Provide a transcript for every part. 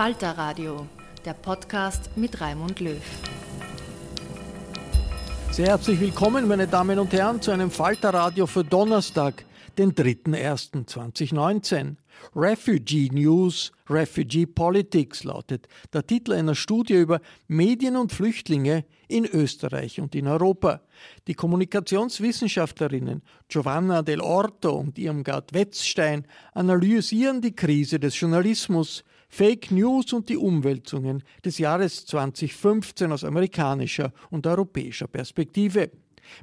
Falter Radio, der Podcast mit Raimund Löw. Sehr herzlich willkommen, meine Damen und Herren, zu einem Falter Radio für Donnerstag, den 3.1.2019. Refugee News, Refugee Politics lautet der Titel einer Studie über Medien und Flüchtlinge in Österreich und in Europa. Die Kommunikationswissenschaftlerinnen Giovanna Del Orto und Irmgard Wetzstein analysieren die Krise des Journalismus, Fake News und die Umwälzungen des Jahres 2015 aus amerikanischer und europäischer Perspektive.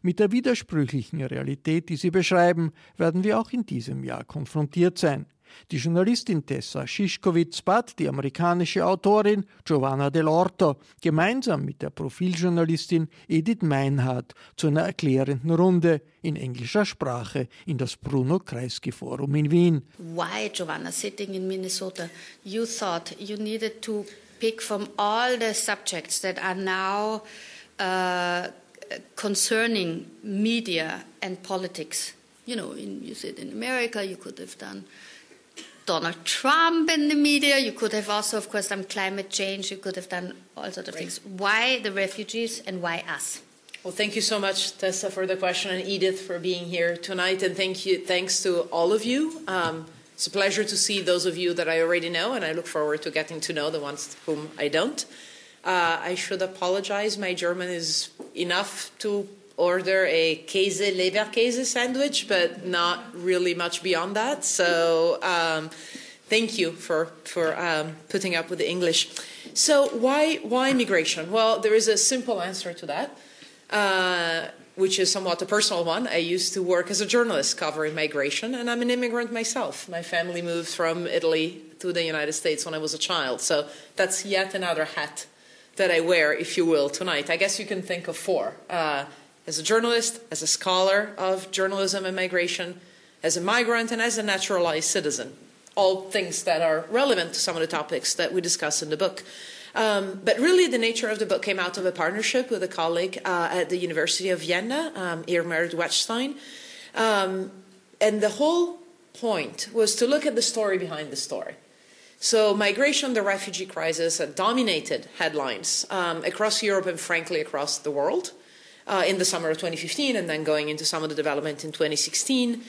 Mit der widersprüchlichen Realität, die sie beschreiben, werden wir auch in diesem Jahr konfrontiert sein. Die Journalistin Tessa Schischkowitz-Bad, die amerikanische Autorin Giovanna Dell'Orto, gemeinsam mit der Profiljournalistin Edith Meinhardt zu einer erklärenden Runde in englischer Sprache in das Bruno Kreisky Forum in Wien. Why, Giovanna, sitting in Minnesota, you thought you needed to pick from all the subjects that are now uh, concerning media and politics. You know, in, you said in America, you could have done Donald Trump in the media. You could have also, of course, done climate change. You could have done all sorts of right. things. Why the refugees and why us? Well, thank you so much, Tessa, for the question, and Edith for being here tonight. And thank you, thanks to all of you. Um, it's a pleasure to see those of you that I already know, and I look forward to getting to know the ones whom I don't. Uh, I should apologize. My German is enough to order a Käse Leberkäse sandwich, but not really much beyond that. So um, thank you for for um, putting up with the English. So why why migration? Well, there is a simple answer to that. Uh, which is somewhat a personal one. I used to work as a journalist covering migration, and I'm an immigrant myself. My family moved from Italy to the United States when I was a child, so that's yet another hat that I wear, if you will, tonight. I guess you can think of four. Uh, as a journalist, as a scholar of journalism and migration, as a migrant, and as a naturalized citizen. All things that are relevant to some of the topics that we discuss in the book. Um, but really, the nature of the book came out of a partnership with a colleague uh, at the University of Vienna, um, Irmgard Wetzstein. Um, and the whole point was to look at the story behind the story. So, migration, the refugee crisis, dominated headlines um, across Europe and, frankly, across the world uh, in the summer of 2015 and then going into some of the development in 2016.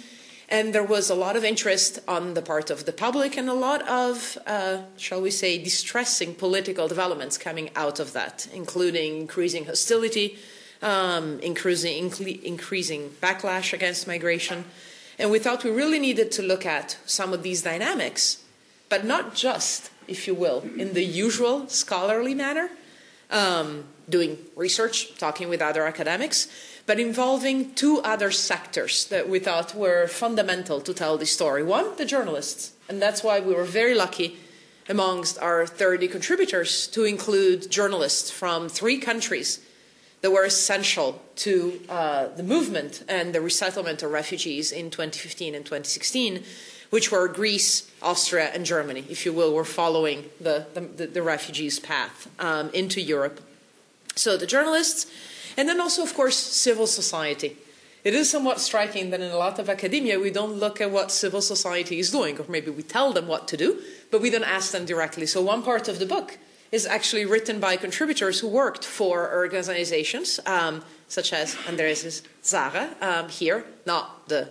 And there was a lot of interest on the part of the public and a lot of, uh, shall we say, distressing political developments coming out of that, including increasing hostility, um, increasing, increasing backlash against migration. And we thought we really needed to look at some of these dynamics, but not just, if you will, in the usual scholarly manner, um, doing research, talking with other academics, but involving two other sectors that we thought were fundamental to tell the story. One, the journalists, and that's why we were very lucky amongst our 30 contributors to include journalists from three countries that were essential to uh, the movement and the resettlement of refugees in 2015 and 2016, which were Greece, Austria, and Germany, if you will, were following the, the, the refugees' path um, into Europe. So the journalists, and then also, of course, civil society. It is somewhat striking that in a lot of academia, we don't look at what civil society is doing, or maybe we tell them what to do, but we don't ask them directly. So, one part of the book is actually written by contributors who worked for organizations um, such as Andres Zara um, here, not the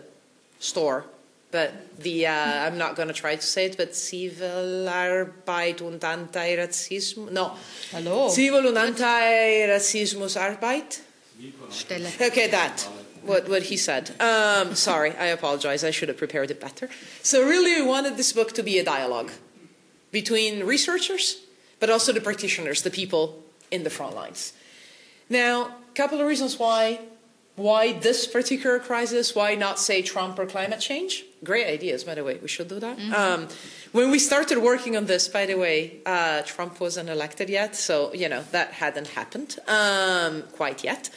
store, but the, uh, I'm not going to try to say it, but Civil Arbeit und Antirassismus, no. Hallo. Civil und Antirassismus Arbeit? Stelle. Okay, that. What, what he said. Um, sorry, I apologize. I should have prepared it better. So, really, we wanted this book to be a dialogue between researchers, but also the practitioners, the people in the front lines. Now, a couple of reasons why why this particular crisis? Why not say Trump or climate change? Great ideas, by the way. We should do that. Mm-hmm. Um, when we started working on this, by the way, uh, Trump wasn't elected yet, so you know that hadn't happened um, quite yet.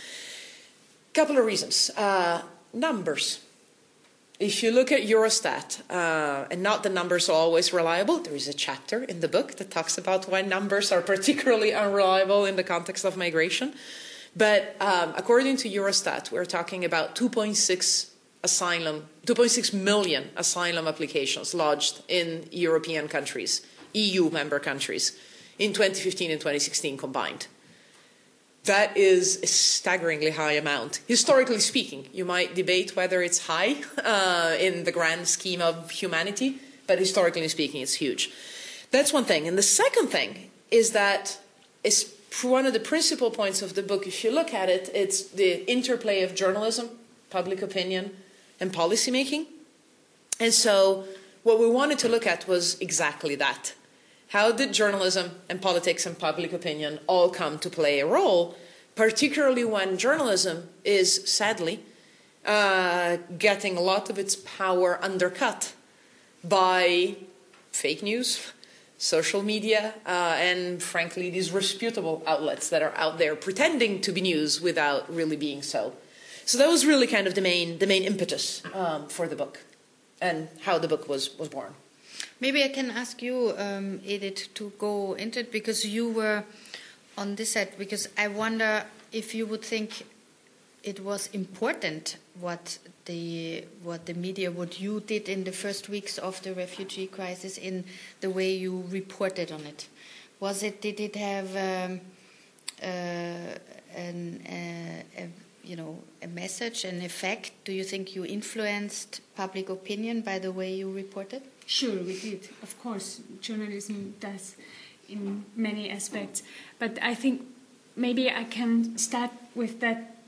Couple of reasons. Uh, numbers. If you look at Eurostat, uh, and not the numbers are always reliable, there is a chapter in the book that talks about why numbers are particularly unreliable in the context of migration. But um, according to Eurostat, we're talking about 2.6 asylum, 2.6 million asylum applications lodged in European countries, EU member countries, in 2015 and 2016 combined. That is a staggeringly high amount. Historically speaking, you might debate whether it's high uh, in the grand scheme of humanity, but historically speaking, it's huge. That's one thing. And the second thing is that one of the principal points of the book, if you look at it, it's the interplay of journalism, public opinion, and policymaking. And so, what we wanted to look at was exactly that. How did journalism and politics and public opinion all come to play a role, particularly when journalism is sadly uh, getting a lot of its power undercut by fake news, social media, uh, and frankly, these reputable outlets that are out there pretending to be news without really being so. So that was really kind of the main the main impetus um, for the book, and how the book was was born. Maybe I can ask you, um, Edith, to go into it because you were on this side. Because I wonder if you would think it was important what the what the media, what you did in the first weeks of the refugee crisis, in the way you reported on it. Was it? Did it have um, uh, an, uh, a, you know a message, an effect? Do you think you influenced public opinion by the way you reported? Sure, we did. Of course, journalism does in many aspects. But I think maybe I can start with that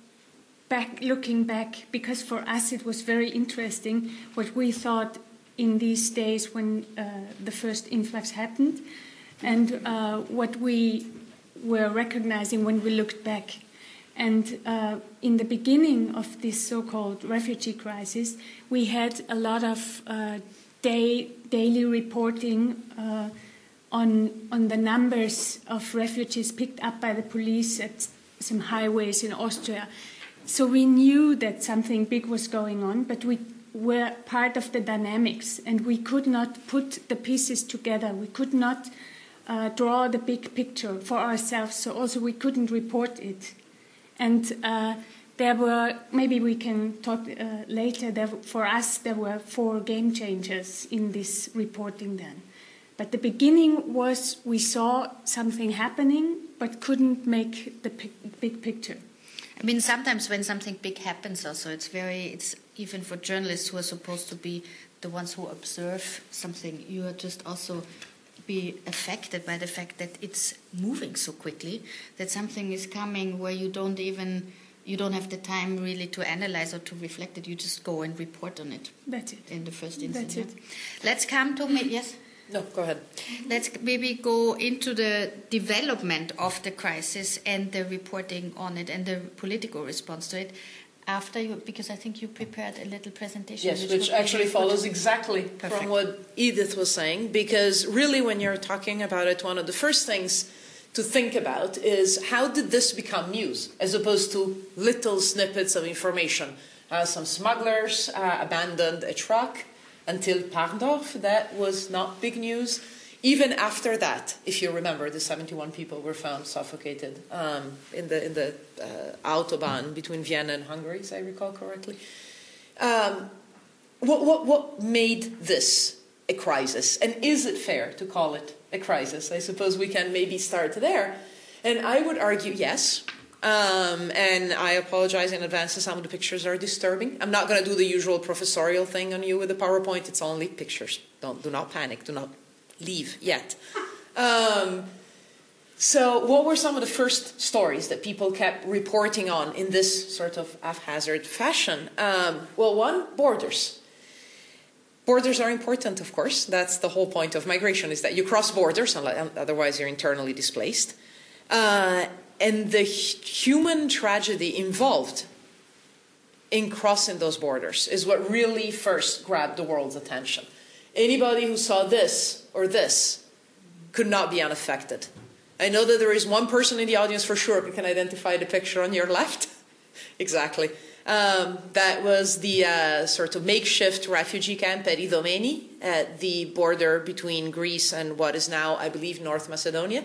back, looking back, because for us it was very interesting what we thought in these days when uh, the first influx happened, and uh, what we were recognizing when we looked back. And uh, in the beginning of this so called refugee crisis, we had a lot of uh, day, daily reporting uh, on, on the numbers of refugees picked up by the police at some highways in Austria. So we knew that something big was going on, but we were part of the dynamics and we could not put the pieces together. We could not uh, draw the big picture for ourselves, so also we couldn't report it. And uh, there were maybe we can talk uh, later. There, for us, there were four game changers in this reporting. Then, but the beginning was we saw something happening, but couldn't make the big picture. I mean, sometimes when something big happens, also it's very it's even for journalists who are supposed to be the ones who observe something. You are just also be affected by the fact that it's moving so quickly that something is coming where you don't even you don't have the time really to analyze or to reflect it. You just go and report on it. That's it. In the first instance. That's it. Let's come to me. Yes. No, go ahead. Let's maybe go into the development of the crisis and the reporting on it and the political response to it. after you, because I think you prepared a little presentation. Yes, which, actually follows exactly Perfect. from what Edith was saying, because really, when you're talking about it, one of the first things to think about is how did this become news, as opposed to little snippets of information. Uh, some smugglers uh, abandoned a truck until Parndorf. That was not big news. Even after that, if you remember, the 71 people were found suffocated um, in the, in the uh, Autobahn between Vienna and Hungary, as I recall correctly. Um, what, what, what made this a crisis? And is it fair to call it a crisis? I suppose we can maybe start there. And I would argue yes. Um, and I apologize in advance if some of the pictures are disturbing. I'm not going to do the usual professorial thing on you with the PowerPoint. It's only pictures. Don't, do not panic. Do not leave yet. Um, so, what were some of the first stories that people kept reporting on in this sort of haphazard fashion? Um, well, one, borders. Borders are important, of course. That's the whole point of migration: is that you cross borders, otherwise you're internally displaced. Uh, and the human tragedy involved in crossing those borders is what really first grabbed the world's attention. Anybody who saw this or this could not be unaffected. I know that there is one person in the audience for sure who can identify the picture on your left. exactly. Um, that was the uh, sort of makeshift refugee camp at Idomeni at the border between Greece and what is now, I believe, North Macedonia.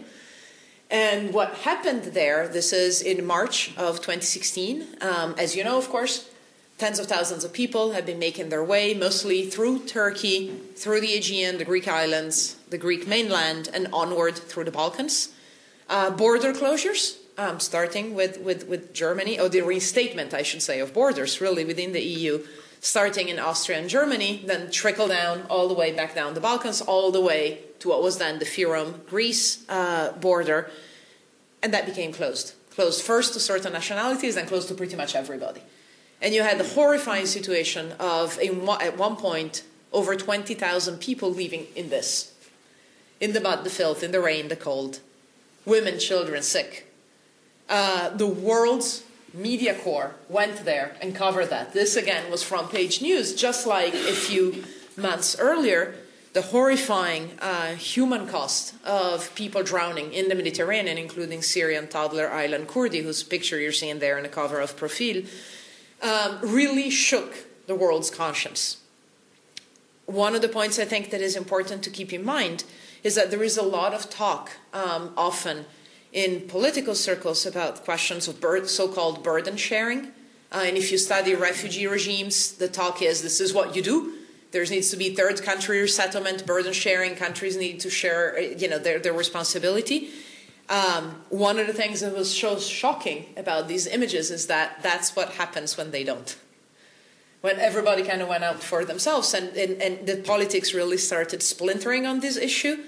And what happened there, this is in March of 2016. Um, as you know, of course, Tens of thousands of people have been making their way, mostly through Turkey, through the Aegean, the Greek islands, the Greek mainland, and onward through the Balkans. Uh, border closures, um, starting with, with, with Germany, or the restatement, I should say, of borders, really, within the EU, starting in Austria and Germany, then trickle down all the way back down the Balkans, all the way to what was then the Fyrom Greece uh, border, and that became closed. Closed first to certain nationalities, then closed to pretty much everybody. And you had the horrifying situation of, at one point, over 20,000 people living in this in the mud, the filth, in the rain, the cold, women, children sick. Uh, the world's media corps went there and covered that. This again was front page news, just like a few months earlier. The horrifying uh, human cost of people drowning in the Mediterranean, including Syrian toddler Aylan Kurdi, whose picture you're seeing there in the cover of Profil, um, really shook the world's conscience. One of the points I think that is important to keep in mind is that there is a lot of talk, um, often in political circles, about questions of so called burden sharing. Uh, and if you study refugee regimes, the talk is this is what you do. There needs to be third country resettlement, burden sharing. Countries need to share, you know, their, their responsibility. Um, one of the things that was so shocking about these images is that that's what happens when they don't. When everybody kind of went out for themselves and, and, and the politics really started splintering on this issue,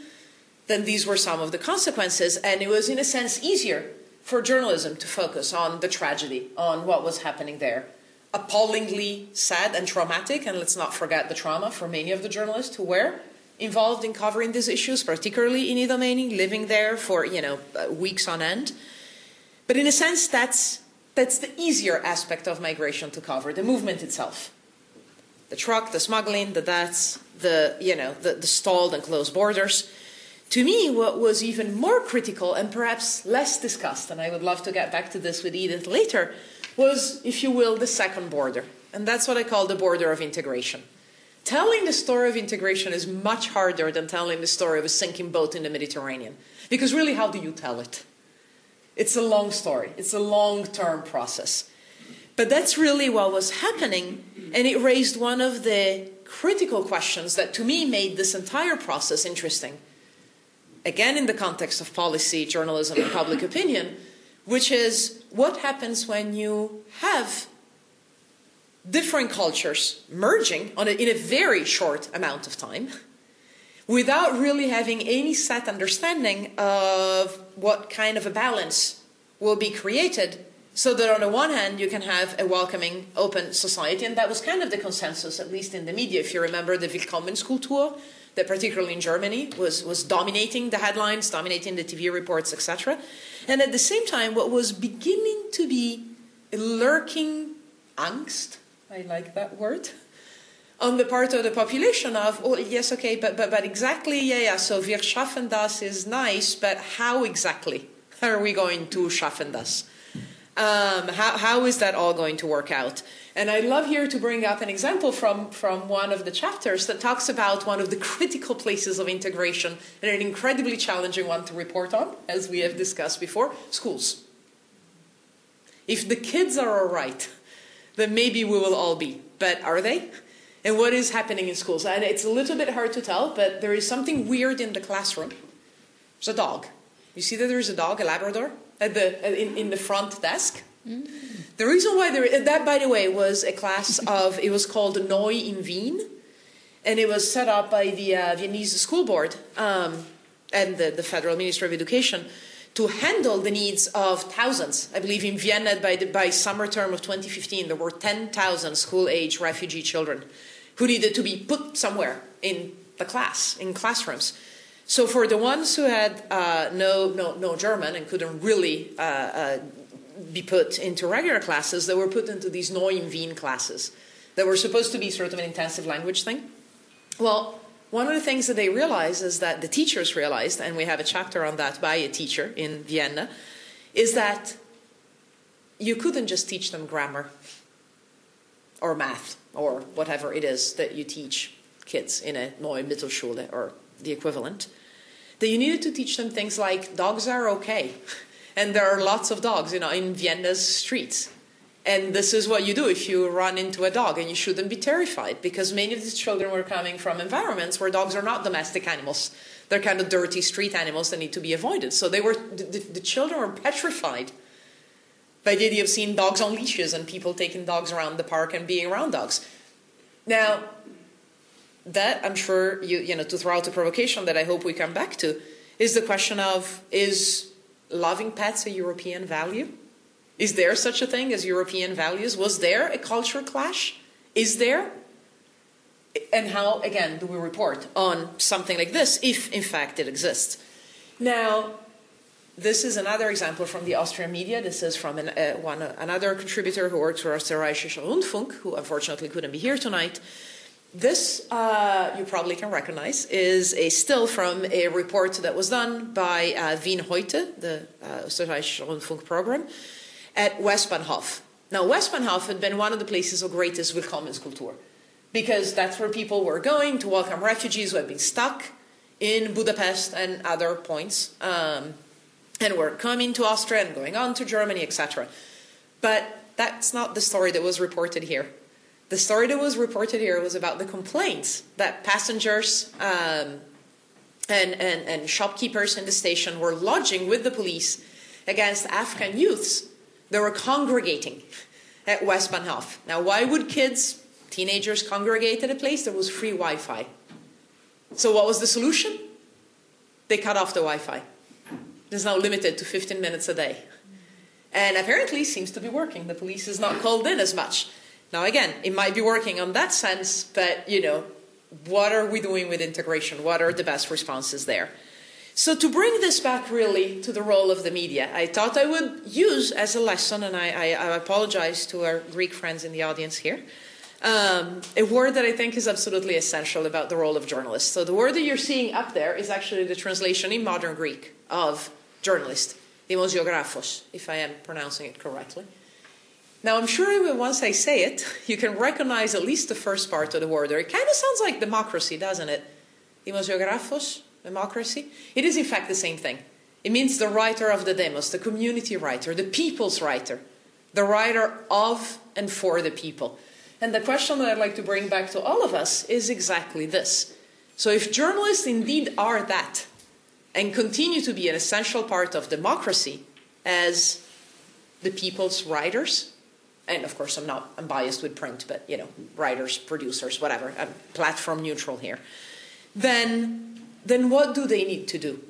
then these were some of the consequences. And it was, in a sense, easier for journalism to focus on the tragedy, on what was happening there. Appallingly sad and traumatic, and let's not forget the trauma for many of the journalists who were involved in covering these issues, particularly in Idomeni, living there for you know uh, weeks on end. But in a sense, that's that's the easier aspect of migration to cover, the movement itself. The truck, the smuggling, the deaths, the you know the, the stalled and closed borders. To me, what was even more critical and perhaps less discussed, and I would love to get back to this with Edith later, was, if you will, the second border. And that's what I call the border of integration telling the story of integration is much harder than telling the story of a sinking boat in the Mediterranean. Because really, how do you tell it? It's a long story, it's a long term process. But that's really what was happening, and it raised one of the critical questions that to me made this entire process interesting. Again, in the context of policy, journalism, and public opinion, which is what happens when you have different cultures merging a, in a very short amount of time without really having any set understanding of what kind of a balance will be created so that on the one hand you can have a welcoming open society and that was kind of the consensus at least in the media. If you remember the willkommenskultur that particularly in germany was, was dominating the headlines dominating the tv reports etc and at the same time what was beginning to be a lurking angst, I like that word, on the part of the population of, oh, yes, okay, but, but, but exactly, yeah, yeah, so wir schaffen das is nice, but how exactly are we going to schaffen das? Um, how, how is that all going to work out? And I'd love here to bring up an example from, from one of the chapters that talks about one of the critical places of integration and an incredibly challenging one to report on, as we have discussed before schools. If the kids are all right, then maybe we will all be. But are they? And what is happening in schools? And it's a little bit hard to tell, but there is something weird in the classroom. There's a dog. You see that there's a dog, a Labrador, at the, in, in the front desk? Mm. The reason why there, that, by the way, was a class of, it was called Neu in Wien, and it was set up by the uh, Viennese School Board um, and the, the Federal Ministry of Education to handle the needs of thousands. I believe in Vienna, by, the, by summer term of 2015, there were 10,000 school-age refugee children who needed to be put somewhere in the class, in classrooms. So for the ones who had uh, no, no, no German and couldn't really uh, uh, be put into regular classes, they were put into these Neu in Wien classes that were supposed to be sort of an intensive language thing. Well, one of the things that they realized is that the teachers realized, and we have a chapter on that by a teacher in Vienna, is that you couldn't just teach them grammar or math or whatever it is that you teach kids in a Neue Mittelschule or the equivalent. That you needed to teach them things like dogs are okay. And there are lots of dogs, you know, in Vienna's streets. And this is what you do if you run into a dog, and you shouldn't be terrified because many of these children were coming from environments where dogs are not domestic animals. They're kind of dirty street animals that need to be avoided. So they were the, the children were petrified by the idea of seeing dogs on leashes and people taking dogs around the park and being around dogs. Now, that I'm sure you you know to throw out a provocation that I hope we come back to is the question of is loving pets a European value? Is there such a thing as European values? Was there a culture clash? Is there? And how, again, do we report on something like this, if in fact it exists? Now, this is another example from the Austrian media. This is from an, uh, one, another contributor who works for Österreichischer Rundfunk, who unfortunately couldn't be here tonight. This, uh, you probably can recognize, is a still from a report that was done by uh, Wien Heute, the uh, Rundfunk program, at Westbahnhof. Now, Westbahnhof had been one of the places of greatest Willkommenskultur, because that's where people were going to welcome refugees who had been stuck in Budapest and other points, um, and were coming to Austria and going on to Germany, etc. But that's not the story that was reported here. The story that was reported here was about the complaints that passengers um, and, and, and shopkeepers in the station were lodging with the police against Afghan youths that were congregating at Westbahnhof. Now, why would kids, teenagers, congregate at a place? that was free Wi Fi. So, what was the solution? They cut off the Wi Fi. It's now limited to 15 minutes a day. And apparently seems to be working. The police is not called in as much. Now, again, it might be working on that sense, but you know, what are we doing with integration? What are the best responses there? So, to bring this back really to the role of the media, I thought I would use as a lesson, and I, I, I apologize to our Greek friends in the audience here, um, a word that I think is absolutely essential about the role of journalists. So, the word that you're seeing up there is actually the translation in modern Greek of journalist, demosiografos, if I am pronouncing it correctly. Now, I'm sure once I say it, you can recognize at least the first part of the word. It kind of sounds like democracy, doesn't it? Demosiografos, democracy. It is, in fact, the same thing. It means the writer of the demos, the community writer, the people's writer, the writer of and for the people. And the question that I'd like to bring back to all of us is exactly this. So, if journalists indeed are that and continue to be an essential part of democracy as the people's writers, and of course I'm not I'm biased with print, but you know, writers, producers, whatever, I'm platform neutral here. Then then what do they need to do?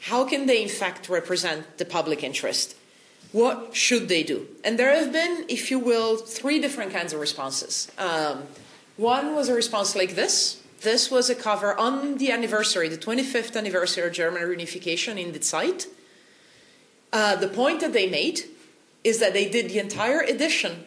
How can they in fact represent the public interest? What should they do? And there have been, if you will, three different kinds of responses. Um, one was a response like this. This was a cover on the anniversary, the 25th anniversary of German reunification in the Zeit. Uh, the point that they made is that they did the entire edition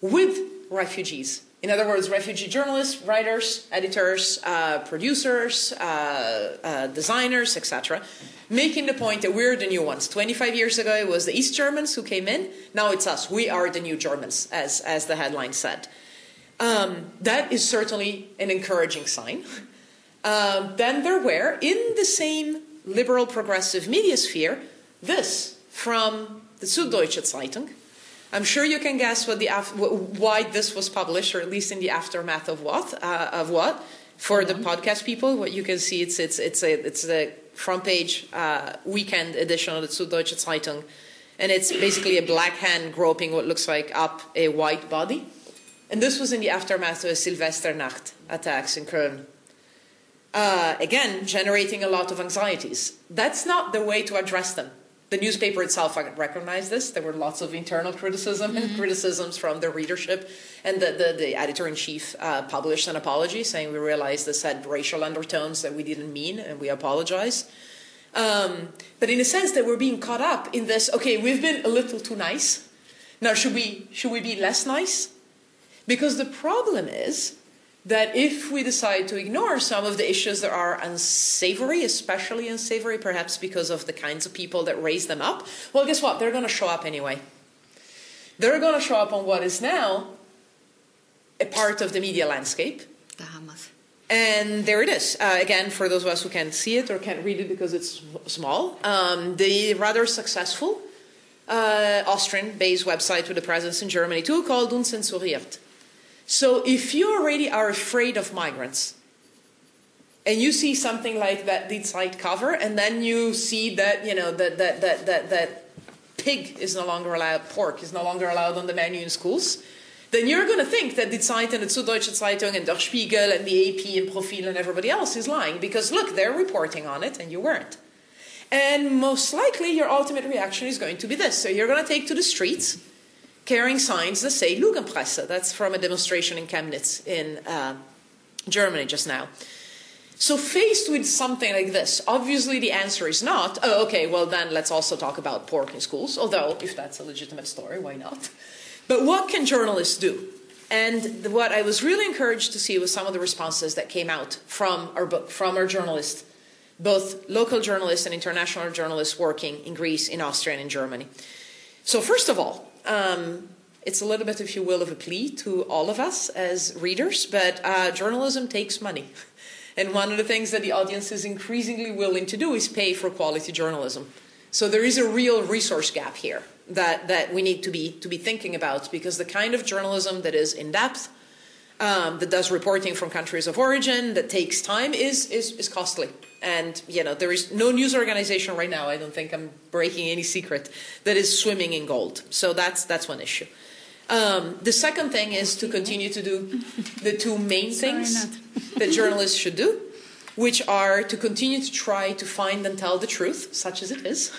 with refugees. In other words, refugee journalists, writers, editors, uh, producers, uh, uh, designers, etc., making the point that we're the new ones. 25 years ago, it was the East Germans who came in. Now it's us. We are the new Germans, as, as the headline said. Um, that is certainly an encouraging sign. Um, then there were, in the same liberal progressive media sphere, this from the Süddeutsche Zeitung. I'm sure you can guess what the af- why this was published, or at least in the aftermath of what uh, of what. For the podcast people, what you can see it's it's it's a it's a front page uh, weekend edition of the Süddeutsche Zeitung, and it's basically a black hand groping what looks like up a white body, and this was in the aftermath of the Silvesternacht attacks in Köln uh, again, generating a lot of anxieties. That's not the way to address them. The newspaper itself recognized this. There were lots of internal criticism and mm-hmm. criticisms from the readership. And the, the, the editor in chief uh, published an apology saying, We realized this had racial undertones that we didn't mean, and we apologize. Um, but in a sense, that we're being caught up in this okay, we've been a little too nice. Now, should we, should we be less nice? Because the problem is that if we decide to ignore some of the issues that are unsavory, especially unsavory, perhaps because of the kinds of people that raise them up, well, guess what? They're going to show up anyway. They're going to show up on what is now a part of the media landscape. The Hamas. And there it is. Uh, again, for those of us who can't see it or can't read it because it's small, um, the rather successful uh, Austrian based website with a presence in Germany too called Unzensuriert. So if you already are afraid of migrants, and you see something like that Die Zeit cover, and then you see that you know that that that that, that pig is no longer allowed, pork is no longer allowed on the menu in schools, then you're going to think that Die Zeit and the Süddeutsche Zeitung and Der Spiegel and the AP and Profil and everybody else is lying because look, they're reporting on it and you weren't. And most likely, your ultimate reaction is going to be this. So you're going to take to the streets carrying signs that say Lügenpresse. That's from a demonstration in Chemnitz in uh, Germany just now. So, faced with something like this, obviously the answer is not, oh, okay, well, then let's also talk about pork in schools, although, if that's a legitimate story, why not? But what can journalists do? And what I was really encouraged to see was some of the responses that came out from our book, from our journalists, both local journalists and international journalists working in Greece, in Austria, and in Germany. So, first of all, um, it's a little bit, if you will, of a plea to all of us as readers, but uh, journalism takes money. And one of the things that the audience is increasingly willing to do is pay for quality journalism. So there is a real resource gap here that, that we need to be, to be thinking about because the kind of journalism that is in depth, um, that does reporting from countries of origin, that takes time, is, is, is costly. And you know, there is no news organization right now. I don't think I'm breaking any secret that is swimming in gold. So that's that's one issue. Um, the second thing is to continue to do the two main things that journalists should do, which are to continue to try to find and tell the truth, such as it is,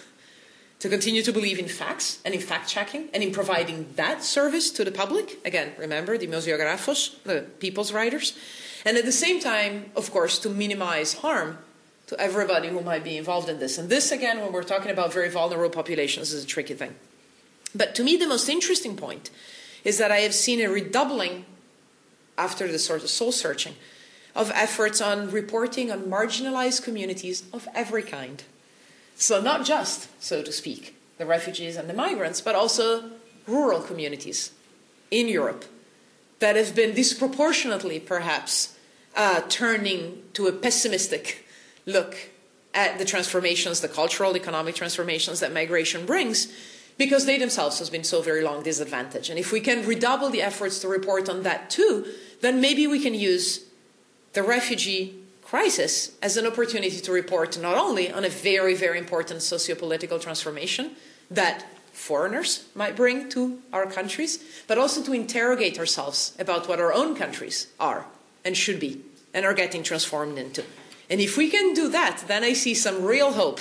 to continue to believe in facts and in fact checking and in providing that service to the public. Again, remember the museographos, the people's writers. And at the same time, of course, to minimize harm to everybody who might be involved in this. And this, again, when we're talking about very vulnerable populations, is a tricky thing. But to me, the most interesting point is that I have seen a redoubling after the sort of soul searching of efforts on reporting on marginalized communities of every kind. So, not just, so to speak, the refugees and the migrants, but also rural communities in Europe that have been disproportionately, perhaps, uh, turning to a pessimistic look at the transformations, the cultural, economic transformations that migration brings, because they themselves have been so very long disadvantaged. And if we can redouble the efforts to report on that too, then maybe we can use the refugee crisis as an opportunity to report not only on a very, very important sociopolitical transformation that foreigners might bring to our countries, but also to interrogate ourselves about what our own countries are and should be and are getting transformed into. And if we can do that, then I see some real hope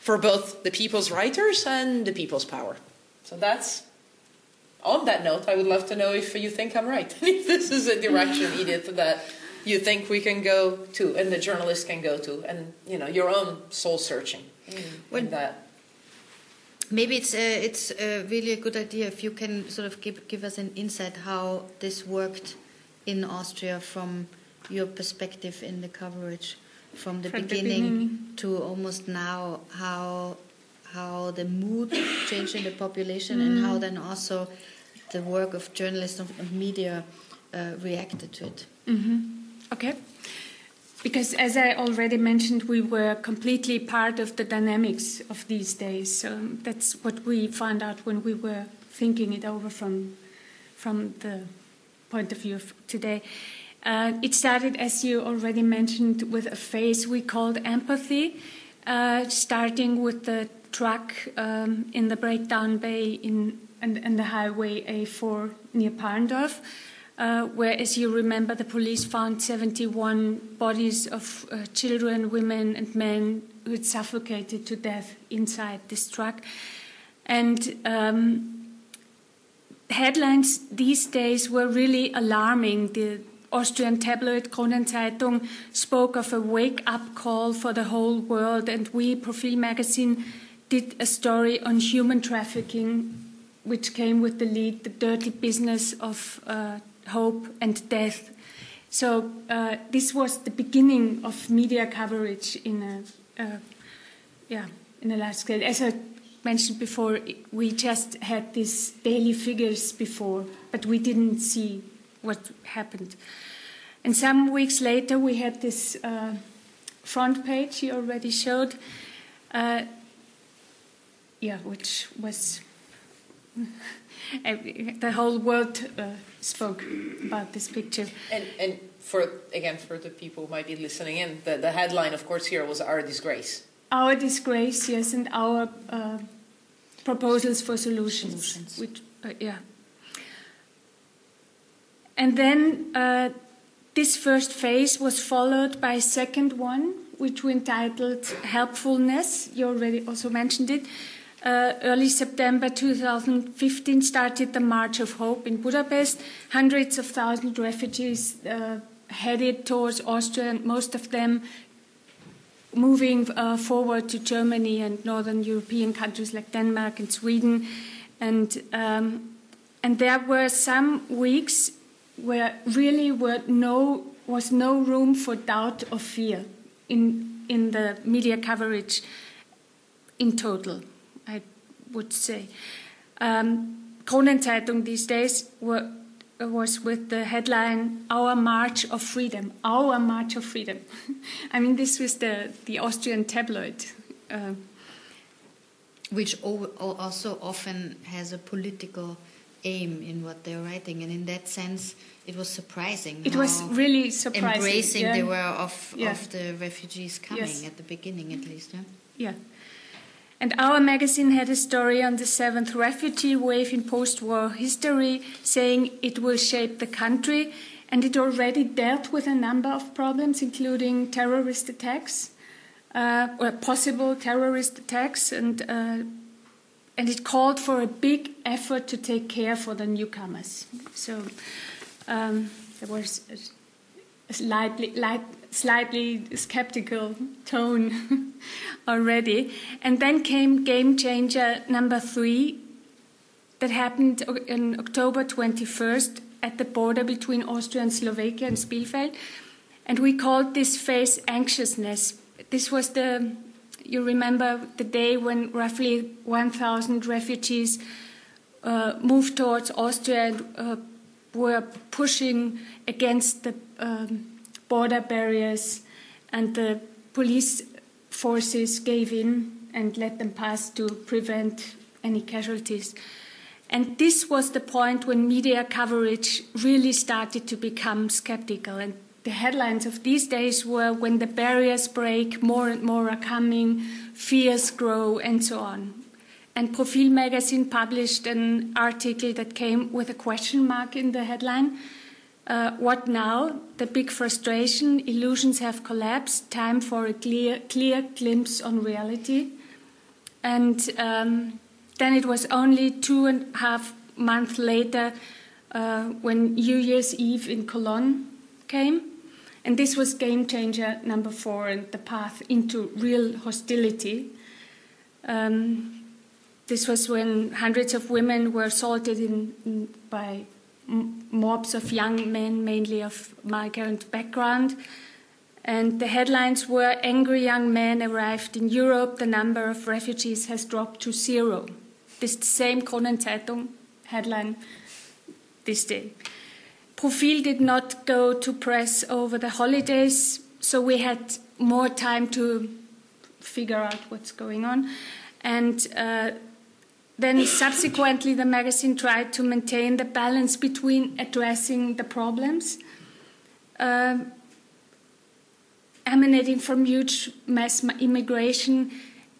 for both the people's writers and the people's power. So that's on that note, I would love to know if you think I'm right. if this is a direction, Edith, that you think we can go to and the journalists can go to and you know your own soul searching mm. in that maybe it's uh, it's uh, really a good idea if you can sort of give give us an insight how this worked in Austria from your perspective in the coverage from the, From the beginning, beginning. to almost now how how the mood changed in the population and how then also the work of journalists and and media uh, reacted to it. Okay. Because as I already mentioned, we were completely part of the dynamics of these days. So that's what we found out when we were thinking it over from, from the point of view of today. Uh, it started, as you already mentioned, with a phase we called empathy, uh, starting with the truck um, in the breakdown bay in and, and the highway A4 near Parndorf uh, where, as you remember, the police found 71 bodies of uh, children, women, and men who had suffocated to death inside this truck. And um, headlines these days were really alarming. The Austrian tabloid Kronenzeitung spoke of a wake up call for the whole world, and we, Profil magazine, did a story on human trafficking, which came with the lead The Dirty Business of uh, Hope and Death. So, uh, this was the beginning of media coverage in a, uh, yeah, in a large scale. As I mentioned before, we just had these daily figures before, but we didn't see what happened. And some weeks later, we had this uh, front page you already showed, uh, yeah, which was the whole world uh, spoke about this picture. And and for again for the people who might be listening in, the, the headline of course here was our disgrace. Our disgrace, yes, and our uh, proposals for solutions. Solutions. Which, uh, yeah. And then uh, this first phase was followed by a second one, which we entitled Helpfulness. You already also mentioned it. Uh, early September 2015 started the March of Hope in Budapest. Hundreds of thousands of refugees uh, headed towards Austria, and most of them moving uh, forward to Germany and northern European countries like Denmark and Sweden. And, um, and there were some weeks where really were no, was no room for doubt or fear in, in the media coverage in total, would say. Um, Kronenzeitung these days were, was with the headline "Our March of Freedom." Our March of Freedom. I mean, this was the the Austrian tabloid. Uh, which al- al- also often has a political aim in what they're writing, and in that sense, it was surprising. it was really surprising. embracing yeah. they were of Yeah. of the refugees coming Yes. at the beginning, at least. Yeah? Yeah. And our magazine had a story on the seventh refugee wave in post war history, saying it will shape the country. And it already dealt with a number of problems, including terrorist attacks, uh, or possible terrorist attacks, and, uh, and it called for a big effort to take care for the newcomers. So um, there was a, slightly, light, slightly skeptical tone already. And then came Game Changer number three, that happened on October 21st at the border between Austria and Slovakia in Spielfeld. And we called this phase anxiousness. This was the, you remember the day when roughly 1,000 refugees uh, moved towards Austria and uh, were pushing against the um, border barriers, and the police forces gave in and let them pass to prevent any casualties. And this was the point when media coverage really started to become skeptical. And the headlines of these days were when the barriers break, more and more are coming, fears grow, and so on. And Profil magazine published an article that came with a question mark in the headline. Uh, what now? The big frustration, illusions have collapsed, time for a clear, clear glimpse on reality. And um, then it was only two and a half months later uh, when New Year's Eve in Cologne came. And this was game changer number four and the path into real hostility. Um, this was when hundreds of women were assaulted in, in, by mobs of young men, mainly of migrant background. And the headlines were Angry young men arrived in Europe, the number of refugees has dropped to zero. This same Kronenzeitung headline this day. Profil did not go to press over the holidays, so we had more time to figure out what's going on. And uh, then subsequently, the magazine tried to maintain the balance between addressing the problems. Uh, emanating from huge mass immigration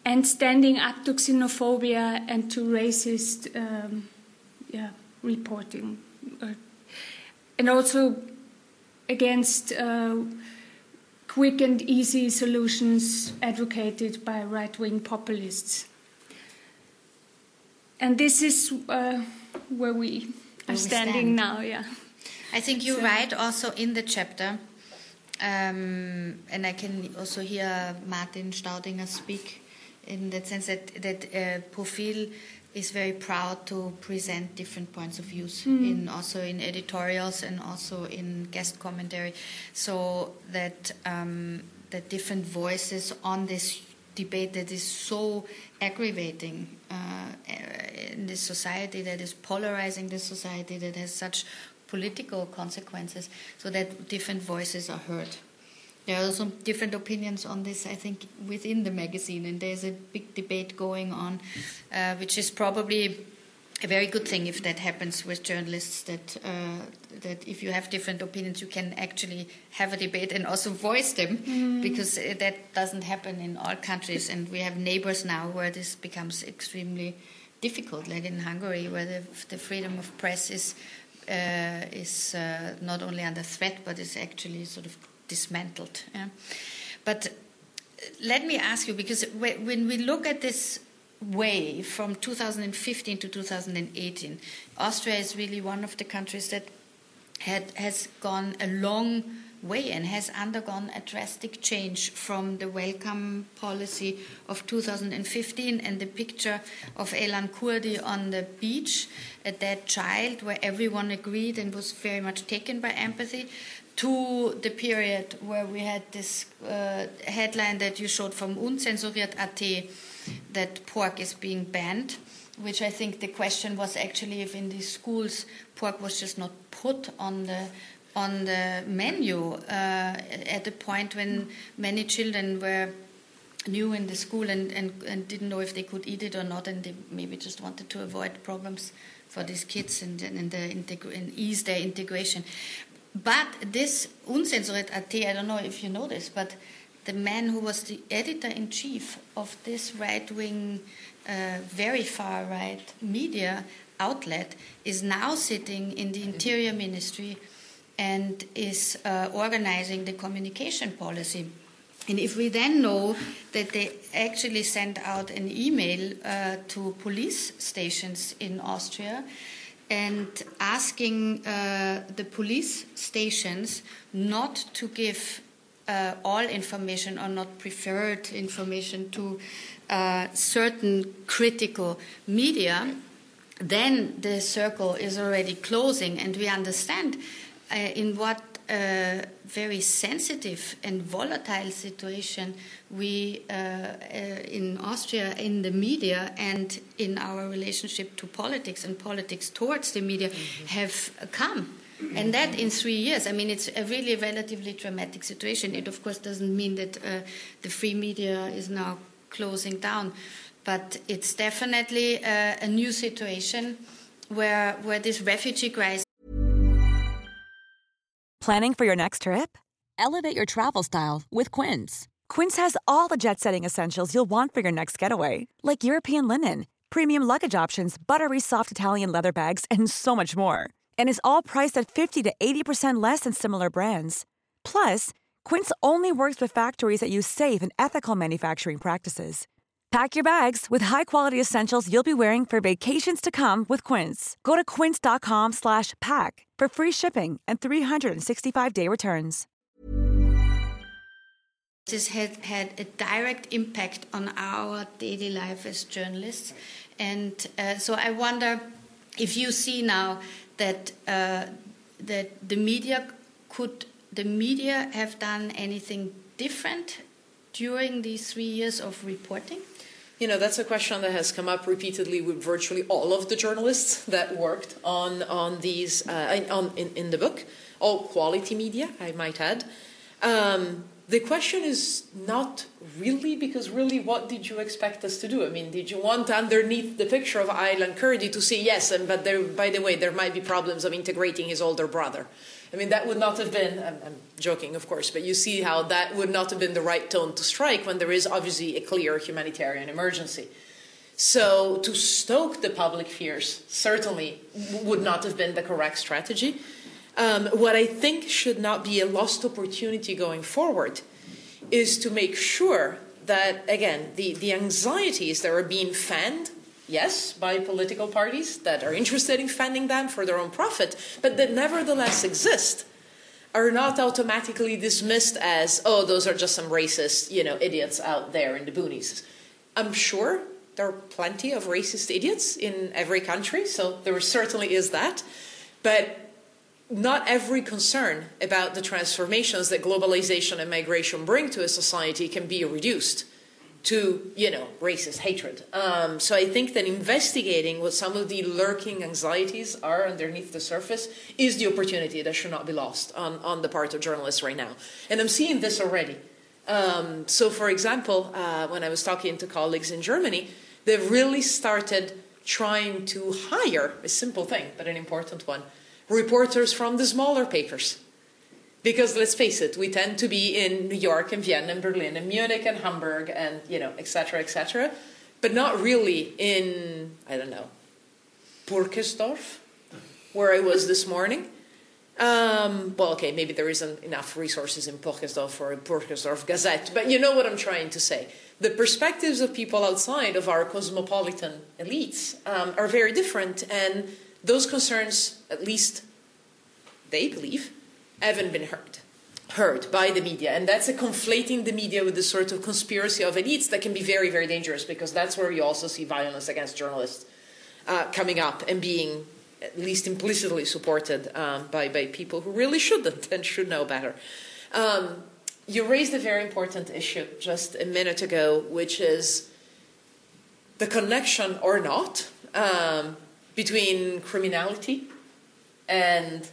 and standing up to xenophobia and to racist um, yeah, reporting. Uh, and also against uh, quick and easy solutions advocated by right wing populists. And this is uh, where we are standing stand. now, yeah. I think you so. write also in the chapter um, and I can also hear Martin Staudinger speak in that sense that that uh, Profil is very proud to present different points of views mm. in also in editorials and also in guest commentary, so that um, that different voices on this debate that is so aggravating uh, in this society, that is polarizing this society, that has such political consequences, so that different voices are heard. There are some different opinions on this, I think, within the magazine, and there's a big debate going on, uh, which is probably a very good thing if that happens with journalists. That uh, that if you have different opinions, you can actually have a debate and also voice them, mm. because uh, that doesn't happen in all countries, and we have neighbors now where this becomes extremely difficult, like in Hungary, where the, the freedom of press is uh, is uh, not only under threat but is actually sort of dismantled. Yeah? But uh, let me ask you because when we look at this way from 2015 to 2018, Austria is really one of the countries that had, has gone a long way and has undergone a drastic change from the welcome policy of 2015 and the picture of Aylan Kurdi on the beach, a dead child, where everyone agreed and was very much taken by empathy, to the period where we had this uh, headline that you showed from Unzensuriert.at that pork is being banned, which I think the question was actually if in these schools pork was just not put on the on the menu uh, at the point when many children were new in the school and, and, and didn't know if they could eat it or not, and they maybe just wanted to avoid problems for these kids and, and, the and ease their integration. But this Unzensuriert.at, I don't know if you know this, but the man who was the editor in chief of this right wing, uh, very far right media outlet is now sitting in the Interior Ministry and is uh, organizing the communication policy. And if we then know that they actually sent out an email uh, to police stations in Austria and asking uh, the police stations not to give uh, all information or not preferred information to uh, certain critical media, then the circle is already closing, and we understand uh, in what uh, very sensitive and volatile situation we uh, uh, in Austria, in the media, and in our relationship to politics and politics towards the media mm-hmm. have come. And that in three years, I mean, it's a really relatively dramatic situation. It, of course, doesn't mean that uh, the free media is now closing down, but it's definitely uh, a new situation where, where this refugee crisis Planning for your next trip? Elevate your travel style with Quince. Quince has all the jet setting essentials you'll want for your next getaway, like European linen, premium luggage options, buttery soft Italian leather bags, and so much more. And is all priced at 50 to 80% less than similar brands. Plus, Quince only works with factories that use safe and ethical manufacturing practices. Pack your bags with high-quality essentials you'll be wearing for vacations to come with Quince. Go to quince.com/pack for free shipping and 365-day returns. This has had a direct impact on our daily life as journalists, and uh, so I wonder if you see now that uh, that the media could the media have done anything different during these three years of reporting? You know, that's a question that has come up repeatedly with virtually all of the journalists that worked on on these uh, on in, in the book, all quality media, I might add. Um, the question is not really because really what did you expect us to do? I mean did you want underneath the picture of Aylan Kurdi to say yes and but there by the way there might be problems of integrating his older brother. I mean that would not have been I'm, I'm joking of course but you see how that would not have been the right tone to strike when there is obviously a clear humanitarian emergency. So to stoke the public fears certainly would not have been the correct strategy um, what I think should not be a lost opportunity going forward is to make sure that, again, the, the anxieties that are being fanned, yes, by political parties that are interested in fanning them for their own profit, but that nevertheless exist, are not automatically dismissed as, oh, those are just some racist, you know, idiots out there in the boonies. I'm sure there are plenty of racist idiots in every country, so there certainly is that. But not every concern about the transformations that globalization and migration bring to a society can be reduced to, you know, racist hatred. Um, so I think that investigating what some of the lurking anxieties are underneath the surface is the opportunity that should not be lost on, on the part of journalists right now. And I'm seeing this already. Um, so, for example, uh, when I was talking to colleagues in Germany, they've really started trying to hire a simple thing, but an important one reporters from the smaller papers. Because let's face it, we tend to be in New York and Vienna and Berlin and Munich and Hamburg and, you know, etc., etc., but not really in, I don't know, Purkersdorf, where I was this morning. Um, well, okay, maybe there isn't enough resources in Purkersdorf for a Purkersdorf Gazette, but you know what I'm trying to say. The perspectives of people outside of our cosmopolitan elites um, are very different, and those concerns, at least they believe, haven't been heard heard by the media. And that's a conflating the media with the sort of conspiracy of elites that can be very very dangerous because that's where you also see violence against journalists uh, coming up and being at least implicitly supported um, by, by people who really shouldn't and should know better. Um, you raised a very important issue just a minute ago which is the connection or not um, between criminality and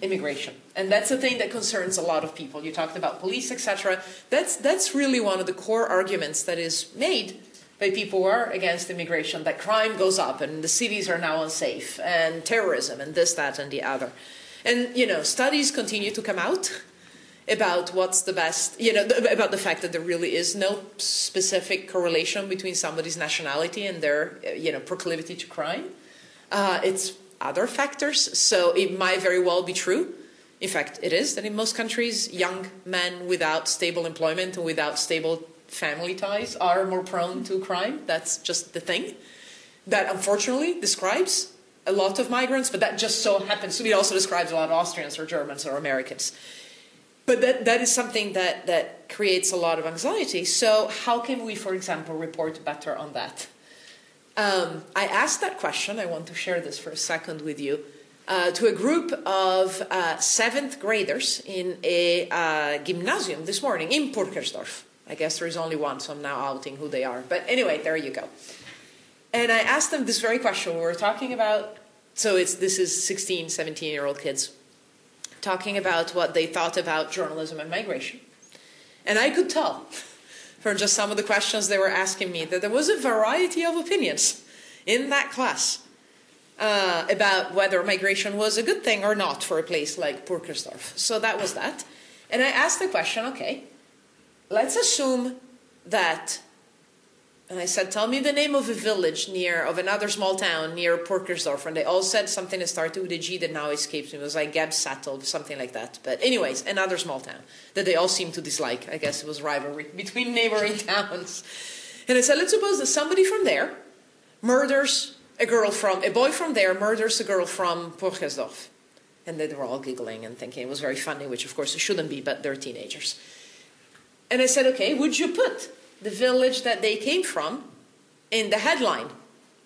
immigration. And that's a thing that concerns a lot of people. You talked about police, etc. That's that's really one of the core arguments that is made by people who are against immigration that crime goes up and the cities are now unsafe and terrorism and this, that, and the other. And you know, studies continue to come out about what's the best, you know, about the fact that there really is no specific correlation between somebody's nationality and their, you know, proclivity to crime. Uh, it's other factors, so it might very well be true. In fact, it is that in most countries, young men without stable employment and without stable family ties are more prone to crime. That's just the thing. That unfortunately describes a lot of migrants, but that just so happens to be also describes a lot of Austrians or Germans or Americans but that, that is something that, that creates a lot of anxiety. So, how can we, for example, report better on that? Um, I asked that question, I want to share this for a second with you, uh, to a group of uh, seventh graders in a uh, gymnasium this morning in Purkersdorf. I guess there is only one, so I'm now outing who they are. But anyway, there you go. And I asked them this very question. We were talking about, so it's, this is 16, 17 year old kids talking about what they thought about journalism and migration. And I could tell from just some of the questions they were asking me that there was a variety of opinions in that class uh, about whether migration was a good thing or not for a place like Purkersdorf. So that was that. And I asked the question okay, let's assume that and I said, Tell me the name of a village near, of another small town near Purkersdorf. And they all said something that started with a G that now escapes me. It was like Gebsattel, something like that. But, anyways, another small town that they all seemed to dislike. I guess it was rivalry between neighboring towns. And I said, Let's suppose that somebody from there murders a girl from, a boy from there murders a girl from Purkersdorf. And they were all giggling and thinking it was very funny, which of course it shouldn't be, but they're teenagers. And I said, okay, would you put the village that they came from in the headline?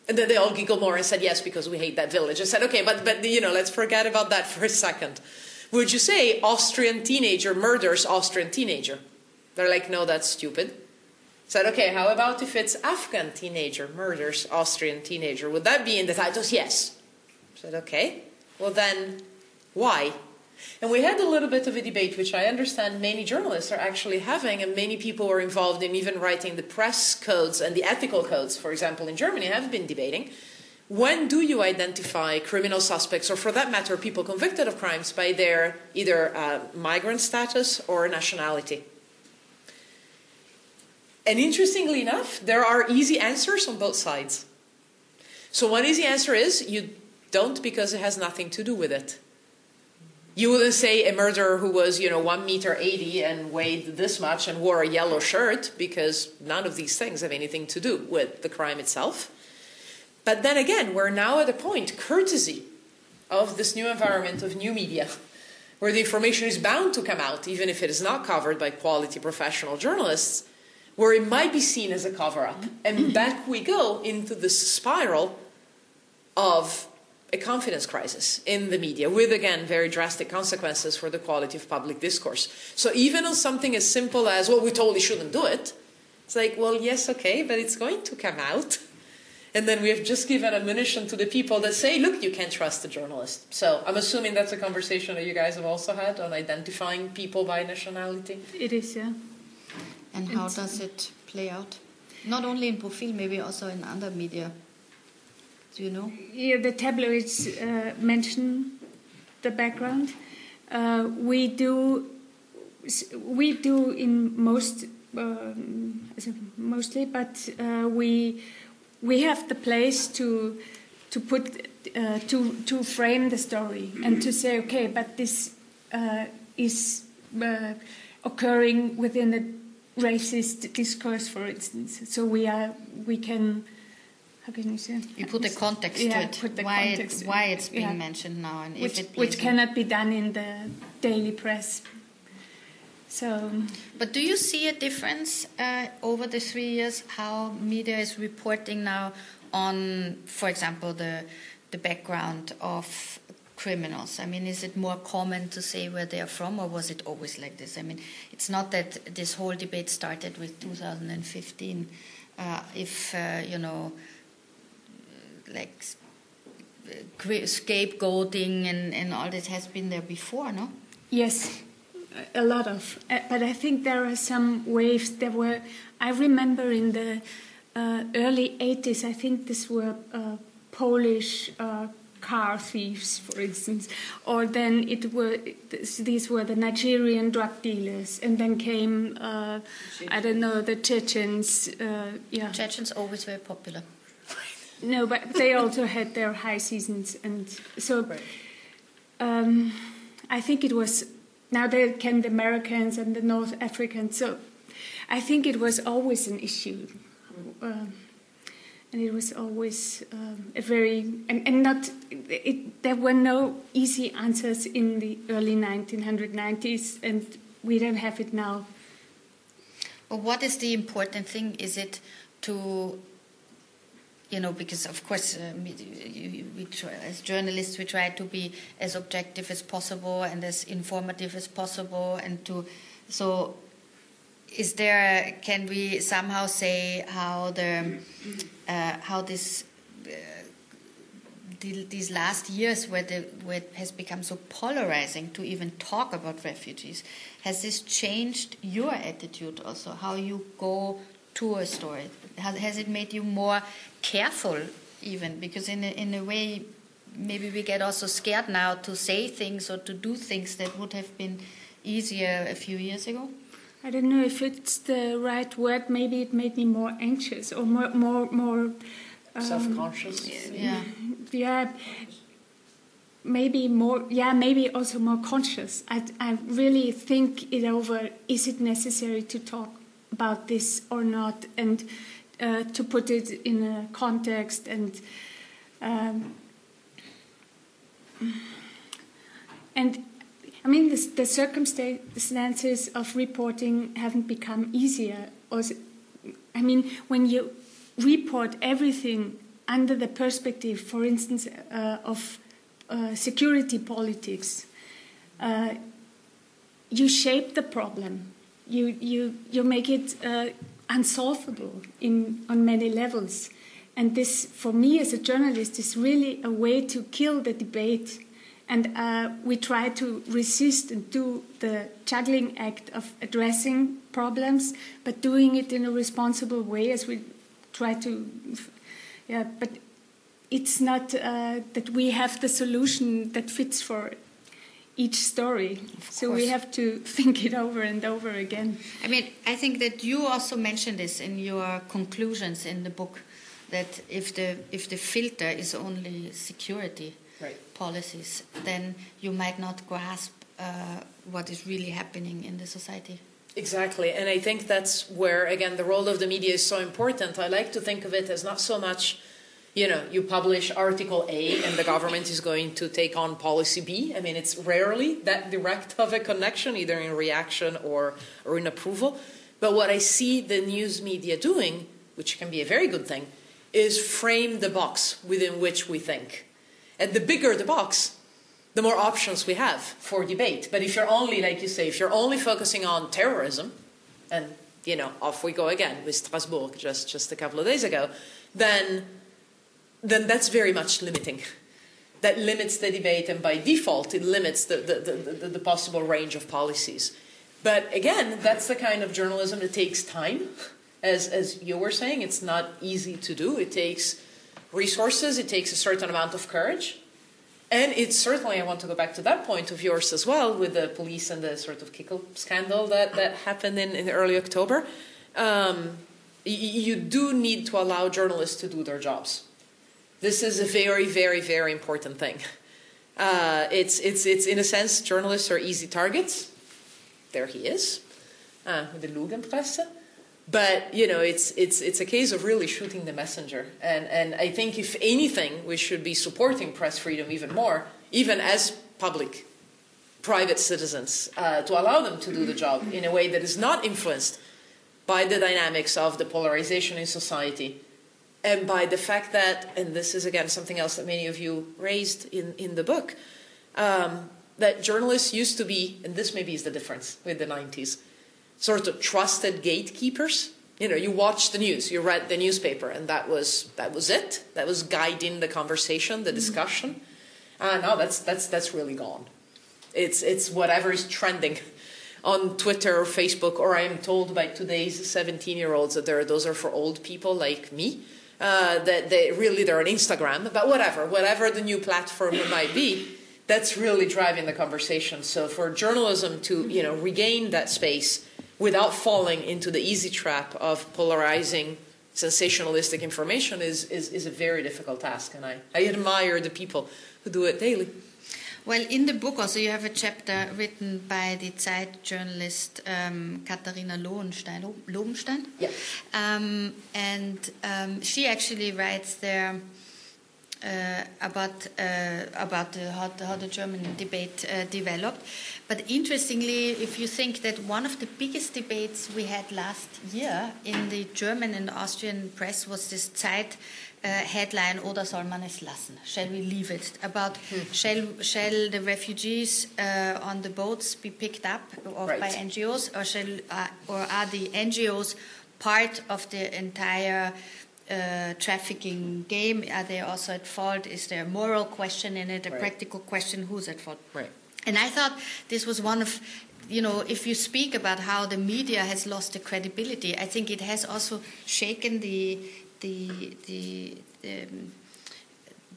And then they all giggled more and said, yes, because we hate that village. I said, okay, but, but you know, let's forget about that for a second. Would you say Austrian teenager murders Austrian teenager? They're like, no, that's stupid. I said, okay, how about if it's Afghan teenager murders Austrian teenager? Would that be in the titles? Yes. I said, okay. Well, then, why? And we had a little bit of a debate, which I understand many journalists are actually having, and many people are involved in even writing the press codes and the ethical codes, for example, in Germany, have been debating. When do you identify criminal suspects, or for that matter, people convicted of crimes, by their either uh, migrant status or nationality? And interestingly enough, there are easy answers on both sides. So, one easy answer is you don't because it has nothing to do with it. You wouldn't say a murderer who was, you know, one meter eighty and weighed this much and wore a yellow shirt because none of these things have anything to do with the crime itself. But then again, we're now at a point, courtesy of this new environment of new media, where the information is bound to come out, even if it is not covered by quality professional journalists, where it might be seen as a cover up. And back we go into this spiral of a confidence crisis in the media, with again very drastic consequences for the quality of public discourse. So even on something as simple as, well, we totally shouldn't do it, it's like, well, yes, okay, but it's going to come out. And then we have just given admonition to the people that say, look, you can't trust the journalist. So I'm assuming that's a conversation that you guys have also had on identifying people by nationality. It is, yeah. And how does it play out? Not only in Profil, maybe also in other media. Do you know? Yeah, the tabloids uh, mention the background. Uh, we do, we do in most, um, mostly, but uh, we we have the place to to put uh, to to frame the story and to say, okay, but this uh, is uh, occurring within a racist discourse, for instance. So we are we can can you say? You put the context yeah, to it. Put the why context it, why it's being Yeah. mentioned now, and which, if it which cannot be done in the daily press. So But do you see a difference uh, over the three years how media is reporting now on, for example, the the background of criminals? I mean, is it more common to say where they are from, or was it always like this? I mean, it's not that this whole debate started with 2015. Uh, if uh, you know, like scapegoating and, and all this has been there before, no? Yes, a lot of. uh, But I think there are some waves. There were. I remember in the uh, early '80s. I think these were uh, Polish uh, car thieves, for instance, or then it were these were the Nigerian drug dealers, and then came uh, I don't know the Chechens. Uh, yeah, Chechens always very popular. No, but they also had their high seasons, and so um, I think it was. Now there came the Americans and the North Africans, so I think it was always an issue, um, and it was always um, a very and, and not. It, there were no easy answers in the early 1990s, and we don't have it now. But what is the important thing? Is it to, you know, because of course, uh, we, try, as journalists, we try to be as objective as possible and as informative as possible, and to, so, is there? Can we somehow say how the, uh, how this. Uh, the- these last years where, the, where it has become so polarizing to even talk about refugees has this changed your attitude also how you go to a story has it made you more careful even because in a, in a way maybe we get also scared now to say things or to do things that would have been easier a few years ago I don't know if it's the right word. Maybe it made me more anxious or more, more, more. Um, Self-conscious. yeah yeah maybe more yeah maybe also more conscious I, I really think it over is it necessary to talk about this or not and uh, to put it in a context and um, and I mean, the, the circumstances of reporting haven't become easier. Or, I mean, when you report everything under the perspective, for instance, uh, of uh, security politics, uh, you shape the problem. You, you, you make it uh, unsolvable in, on many levels. And this, for me as a journalist, is really a way to kill the debate. And uh, we try to resist and do the juggling act of addressing problems, but doing it in a responsible way as we try to. Yeah, but it's not uh, that we have the solution that fits for each story. So we have to think it over and over again. I mean, I think that you also mentioned this in your conclusions in the book that if the if the filter is only security right. policies, then you might not grasp uh, what is really happening in the society. Exactly, and I think that's where again the role of the media is so important. I like to think of it as not so much you know, you publish article A and the government is going to take on policy B. I mean, it's rarely that direct of a connection, either in reaction or, or in approval. But what I see the news media doing, which can be a very good thing, is frame the box within which we think. And the bigger the box, the more options we have for debate. But if you're only, like you say, if you're only focusing on terrorism, and you know, off we go again with Strasbourg just, just a couple of days ago, then then that's very much limiting. That limits the debate, and by default, it limits the, the, the, the, possible range of policies. But again, that's the kind of journalism that takes time. As, as you were saying, it's not easy to do. It takes resources, it takes a certain amount of courage. And it's certainly, I want to go back to that point of yours as well, with the police and the sort of Kickl scandal that, that happened in, in early October. Um, you do need to allow journalists to do their jobs. This is a very, very, very important thing. Uh, it's, it's, it's, in a sense, journalists are easy targets. There he is, uh, with the Lügenpresse. But, you know, it's, it's, it's a case of really shooting the messenger. And, and I think, if anything, we should be supporting press freedom even more, even as public, private citizens, uh, to allow them to do the job in a way that is not influenced by the dynamics of the polarization in society and by the fact that, and this is again something else that many of you raised in, in the book, um, that journalists used to be, and this maybe is the difference with the 90s, sort of trusted gatekeepers. You know, you watched the news, you read the newspaper, and that was that was it. That was guiding the conversation, the discussion. Uh, no, that's that's that's really gone. It's it's whatever is trending on Twitter or Facebook, or I am told by today's 17 year olds that there, those are for old people like me uh, that they really they're on Instagram, but whatever, whatever the new platform might be, that's really driving the conversation. So for journalism to you know regain that space without falling into the easy trap of polarizing sensationalistic information is, is, is a very difficult task, and I, I admire the people who do it daily. Well, in the book also you have a chapter written by the Zeit journalist um, Katharina Lohenstein, Lobenstein. Yeah. Um, and um, she actually writes there uh, about uh, about the, how, how, the German debate uh, developed. But interestingly, if you think that one of the biggest debates we had last year in the German and Austrian press was this Zeit uh, headline Oder soll man es lassen? Shall we leave it? About hmm. shall shall the refugees uh, on the boats be picked up right. by NGOs, or shall uh, or are the NGOs part of the entire uh, trafficking game? Are they also at fault? Is there a moral question in it, a right. practical question? Who's at fault? Right. And I thought this was one of you know, if you speak about how the media has lost the credibility, I think it has also shaken the the the, the,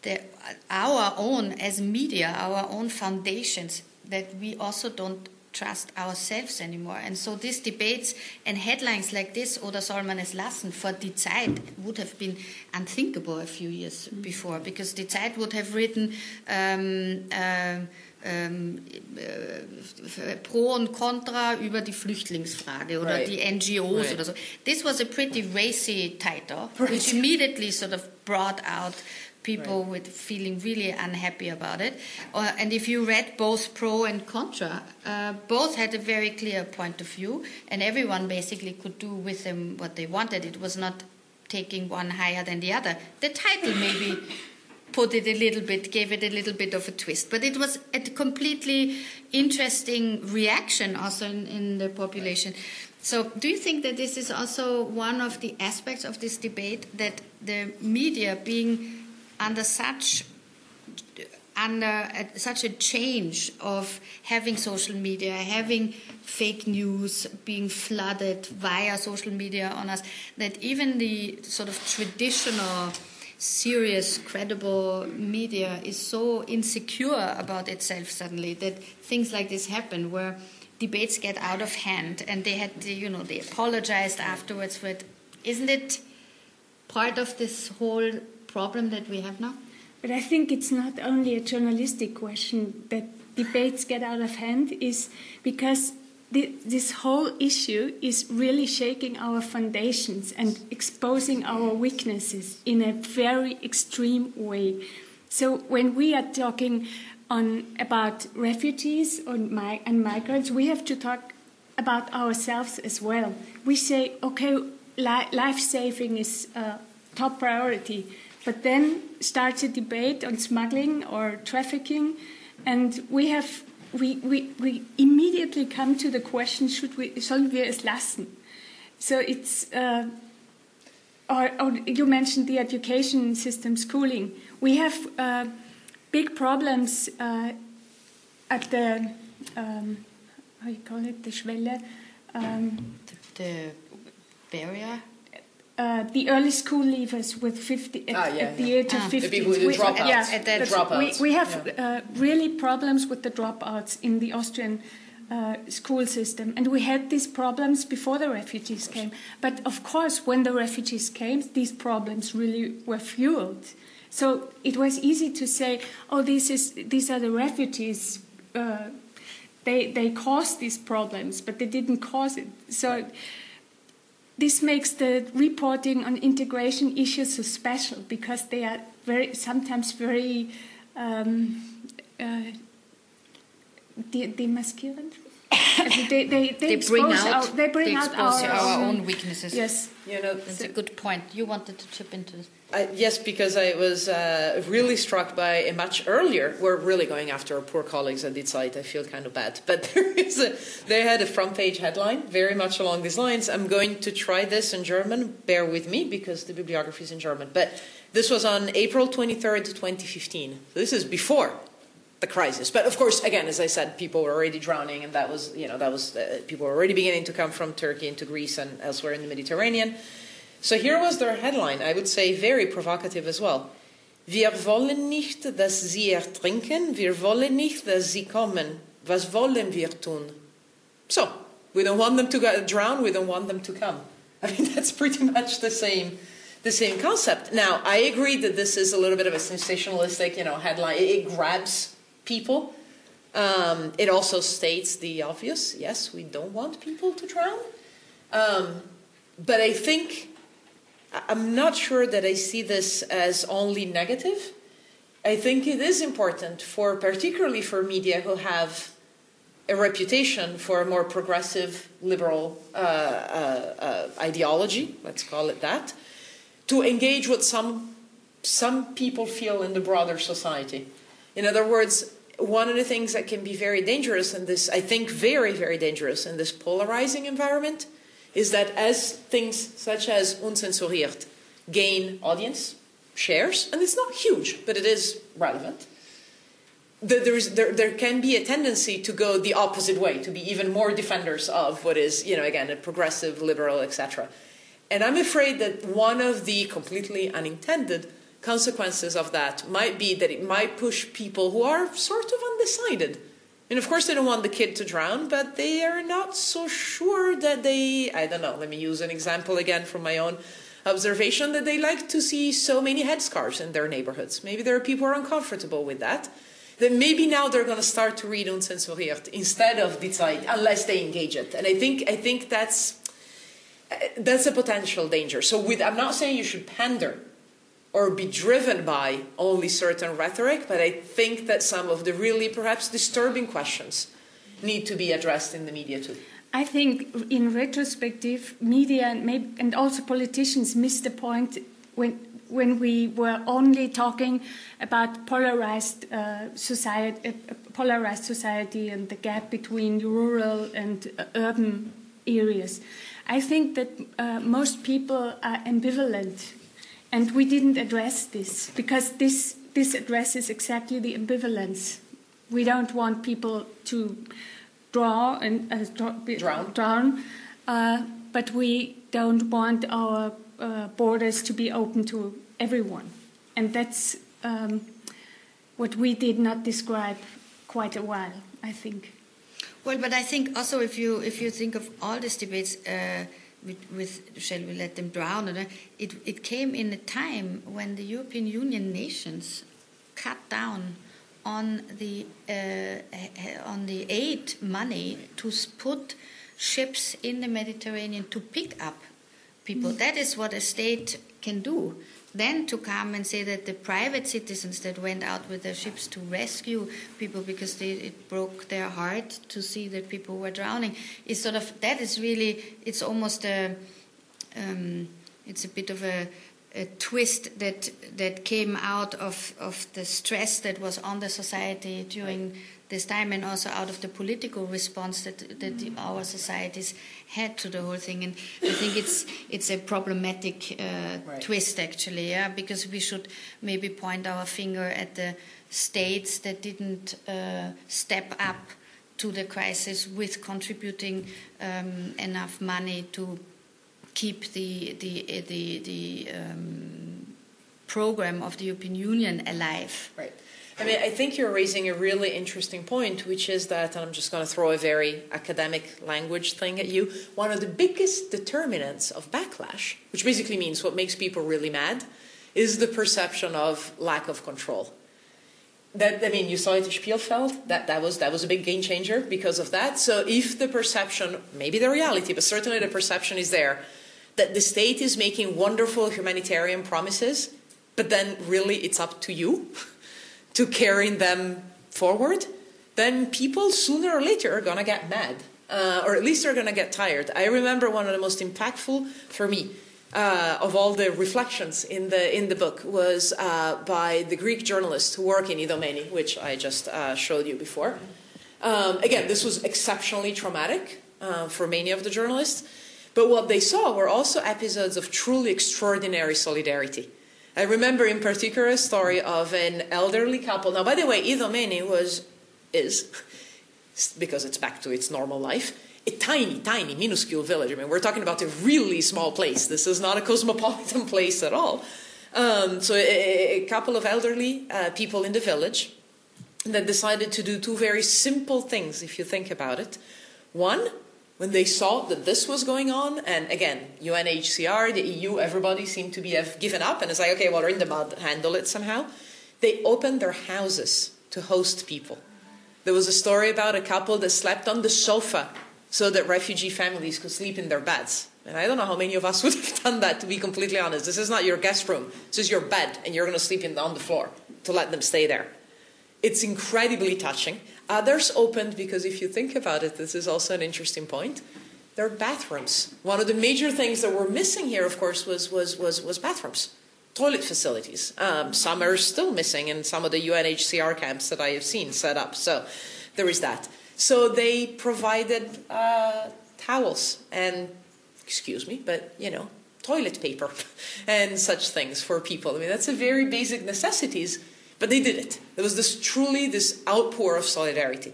the our own as media, our own foundations that we also don't trust ourselves anymore. And so these debates and headlines like this, oder soll man es lassen, for Die Zeit would have been unthinkable a few years mm-hmm. before, because Die Zeit would have written um, uh, ähm, äh, Pro und Contra über die Flüchtlingsfrage oder right. die NGOs right. oder so. This was a pretty racy title, right. which immediately sort of brought out people with feeling really unhappy about it. Uh, and if you read both pro and contra, uh, both had a very clear point of view, and everyone basically could do with them what they wanted. It was not taking one higher than the other. The title maybe put it a little bit, gave it a little bit of a twist, but it was a completely interesting reaction also in, in the population. So, do you think that this is also one of the aspects of this debate that the media being under such under a, such a change of having social media, having fake news being flooded via social media on us, that even the sort of traditional, serious, credible media is so insecure about itself suddenly that things like this happen where debates get out of hand and they had, to, you know, they apologized afterwards for it. Isn't it part of this whole problem that we have now? But I think it's not only a journalistic question that debates get out of hand, is because this whole issue is really shaking our foundations and exposing our weaknesses in a very extreme way. So when we are talking on about refugees mi- and migrants, we have to talk about ourselves as well. We say, okay, li- life saving is uh, top priority, but then starts a debate on smuggling or trafficking, and we have we, we, we immediately come to the question: Should we sollen wir es lassen? So it's. Uh, or, or you mentioned the education system, schooling. We have uh, big problems uh, at the um, how you call it, the Schwelle. Um, The barrier? Uh, the early school leavers with 50 at, Ah, yeah, at the yeah. age Ah. of The 50. people who do We- dropouts. Yeah, At that- Dropouts, We, we have yeah. uh, really problems with the dropouts in the Austrian uh, school system. And we had these problems before the refugees came. But of course, when the refugees came, these problems really were fueled. So it was easy to say, oh, this is, these are the refugees. Uh, they, they caused these problems, but they didn't cause it. So this makes the reporting on integration issues so special because they are very sometimes very um, uh, de- demaskierend. they, they, they, They bring out, our, they bring out expose our, our own- own weaknesses. Yes. You know, That's a good point. You wanted to chip into this. Yes, because I was uh, really struck by a much earlier. We're really going after our poor colleagues at the Zeit. I feel kind of bad, but there is a. They had a front page headline, very much along these lines. I'm going to try this in German. Bear with me because the bibliography is in German. But this was on April 23rd, 2015. So this is before the crisis. But of course, again, as I said, people were already drowning, and that was, you know, that was uh, people were already beginning to come from Turkey into Greece and elsewhere in the Mediterranean. So here was their headline, I would say very provocative as well. Wir wollen nicht, dass sie ertrinken, wir wollen nicht, dass sie kommen. Was wollen wir tun? So, we don't want them to drown, we don't want them to come. I mean, that's pretty much the same, the same concept. Now, I agree that this is a little bit of a sensationalistic, you know, headline. It, grabs people. Um, it also states the obvious. Yes, we don't want people to drown. Um, but I think I'm not sure that I see this as only negative. I think it is important for, particularly for media who have a reputation for a more progressive, liberal uh, uh, uh, ideology, let's call it that, to engage what some some people feel in the broader society. In other words, one of the things that can be very dangerous in this, I think, very very dangerous in this polarizing environment, is that as things such as Unzensuriert gain audience shares, and it's not huge, but it is relevant there, there can be a tendency to go the opposite way, to be even more defenders of what is, you know, again, a progressive, liberal, etc. And I'm afraid that one of the completely unintended consequences of that might be that it might push people who are sort of undecided. And of course, they don't want the kid to drown, but they are not so sure that they, I don't know, let me use an example again from my own observation that they like to see so many headscarves in their neighborhoods. Maybe there are people who are uncomfortable with that then maybe now they're going to start to read Unzensuriert instead of Zeit, unless they engage it. And I think I think that's that's a potential danger. So with, I'm not saying you should pander or be driven by only certain rhetoric, but I think that some of the really perhaps disturbing questions need to be addressed in the media too. I think, in retrospective, media and, maybe, and also politicians missed the point when when we were only talking about polarized uh, society, uh, polarized society, and the gap between rural and uh, urban areas. I think that uh, most people are ambivalent, and we didn't address this because this this addresses exactly the ambivalence. We don't want people to draw and uh, drown, drown uh, but we don't want our uh, borders to be open to everyone, and that's um, what we did not describe quite a while, I think. Well, but I think also if you if you think of all these debates uh, with, with, shall we let them drown, it it came in a time when the European Union nations cut down on the uh, on the aid money to put ships in the Mediterranean to pick up people. Mm. That is what a state can do. Then to come and say that the private citizens that went out with their ships to rescue people because they, it broke their heart to see that people were drowning is sort of that is really it's almost a um, it's a bit of a a twist that that came out of, of the stress that was on the society during this time and also out of the political response that that our societies had to the whole thing and I think it's it's a problematic uh, right. twist actually yeah because we should maybe point our finger at the states that didn't uh, step up to the crisis with contributing um, enough money to keep the the the, the um, program of the European Union alive. Right. I mean, I think you're raising a really interesting point, which is that, and I'm just going to throw a very academic language thing at you. One of the biggest determinants of backlash, which basically means what makes people really mad, is the perception of lack of control. That I mean, you saw it at Spielfeld. That that was that was a big game changer because of that. So if the perception, maybe the reality, but certainly the perception is there that the state is making wonderful humanitarian promises, but then really it's up to you to carrying them forward, then people sooner or later are going to get mad, uh, or at least they're going to get tired. I remember one of the most impactful for me uh, of all the reflections in the in the book was uh, by the Greek journalist who worked in Idomeni, which I just uh, showed you before. Um, again, this was exceptionally traumatic uh, for many of the journalists. But what they saw were also episodes of truly extraordinary solidarity. I remember in particular a story of an elderly couple. Now, by the way, Idomeni was, is, because it's back to its normal life, a tiny, tiny, minuscule village. I mean, we're talking about a really small place. This is not a cosmopolitan place at all. Um, so, a, a, couple of elderly uh, people in the village that decided to do two very simple things, if you think about it. One, when they saw that this was going on, and again, UNHCR, the EU, everybody seemed to be have given up and it's like, okay, well, we're in the mud, handle it somehow. They opened their houses to host people. There was a story about a couple that slept on the sofa so that refugee families could sleep in their beds. And I don't know how many of us would have done that, to be completely honest. This is not your guest room. This is your bed, and you're going to sleep in, on the floor to let them stay there. It's incredibly touching. Others opened because if you think about it, this is also an interesting point. There are bathrooms. One of the major things that were missing here, of course, was was was, was bathrooms, toilet facilities. Um, some are still missing in some of the UNHCR camps that I have seen set up. So there is that. So they provided uh, towels and, excuse me, but you know, toilet paper and such things for people. I mean, that's a very basic necessities but they did it. There was this truly this outpour of solidarity.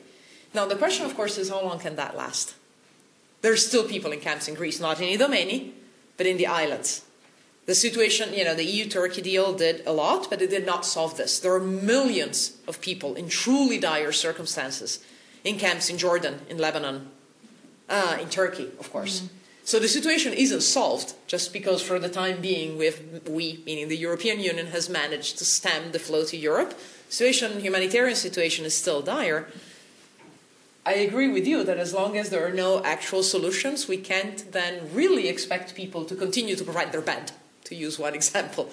Now the question, of course, is how long can that last? There are still people in camps in Greece, not in Idomeni, but in the islands. The situation, you know, the EU-Turkey deal did a lot, but it did not solve this. There are millions of people in truly dire circumstances in camps in Jordan, in Lebanon, uh, in Turkey, of course. Mm-hmm. So the situation isn't solved just because, for the time being, we, meaning the European Union, has managed to stem the flow to Europe. Situation, humanitarian situation, is still dire. I agree with you that as long as there are no actual solutions, we can't then really expect people to continue to provide their bed, to use one example,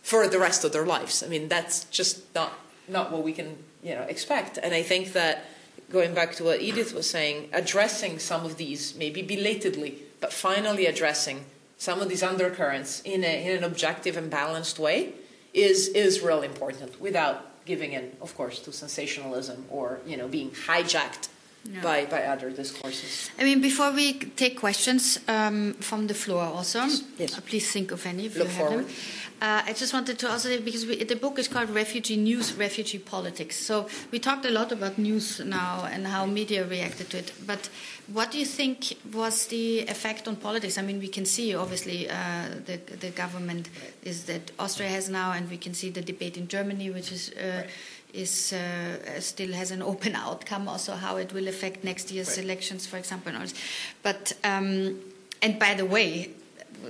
for the rest of their lives. I mean, that's just not not what we can you know expect. And I think that going back to what Edith was saying, addressing some of these, maybe belatedly, but finally addressing some of these undercurrents in, a, in an objective and balanced way is is really important without giving in, of course, to sensationalism or you know being hijacked yeah. by, by other discourses. I mean, before we take questions um, from the floor, also, yes. uh, please think of any if Look you have forward. them. Uh, I just wanted to also because we, the book is called Refugee News, Refugee Politics. So we talked a lot about news now and how media reacted to it. But what do you think was the effect on politics? I mean, we can see obviously uh, the the government is that Austria has now, and we can see the debate in Germany, which is. Uh, right is uh, still has an open outcome. Also, how it will affect next year's right. elections, for example. But um, and by the way,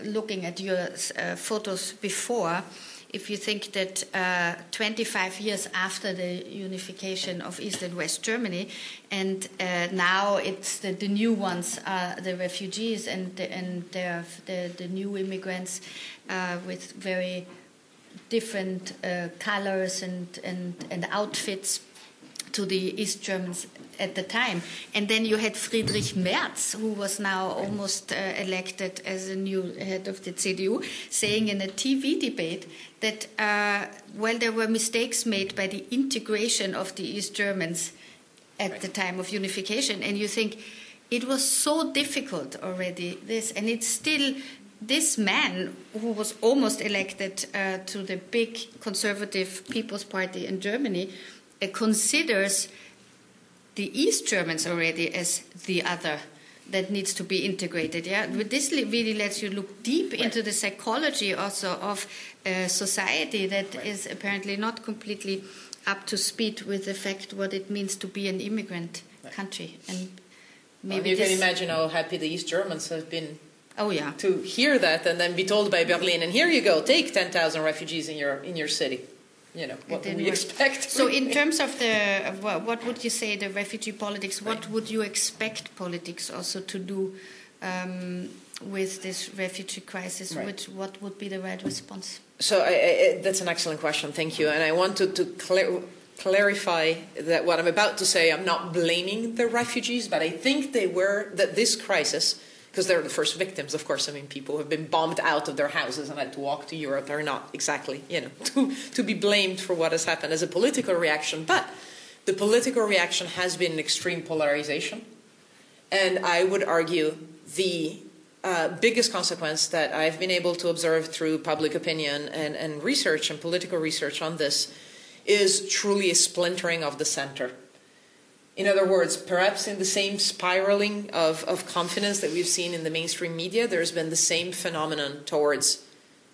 looking at your uh, photos before, if you think that uh, 25 years after the unification of East and West Germany, and uh, now it's the, the, new ones are the refugees and the, and the, the new immigrants uh, with very different uh, colors and, and, and outfits to the East Germans at the time. And then you had Friedrich Merz, who was now almost uh, elected as a new head of the CDU, saying in a TV debate that, uh, well, there were mistakes made by the integration of the East Germans at right. the time of unification. And you think, it was so difficult already, this, and it's still this man, who was almost elected uh, to the big conservative People's Party in Germany, considers the East Germans already as the other that needs to be integrated. Yeah, but this really lets you look deep right. into the psychology also of a society that right. is apparently not completely up to speed with the fact what it means to be an immigrant right. country. And maybe well, you can imagine how happy the East Germans have been Oh yeah. To hear that and then be told by Berlin, and here you go, take ten thousand refugees in your in your city. You know what we expect? So, in terms of the what would you say the refugee politics? What right. would you expect politics also to do um, with this refugee crisis? Right. Which, what would be the right response? So I, I, that's an excellent question. Thank you. And I wanted to, to clear clarify that what I'm about to say, I'm not blaming the refugees, but I think they were that this crisis because they're the first victims, of course. I mean, people have been bombed out of their houses and had to walk to Europe are not exactly, you know, to, to be blamed for what has happened as a political reaction. But the political reaction has been an extreme polarization. And I would argue the uh, biggest consequence that I've been able to observe through public opinion and, and research and political research on this is truly a splintering of the center in other words, perhaps in the same spiraling of, of confidence that we've seen in the mainstream media, there's been the same phenomenon towards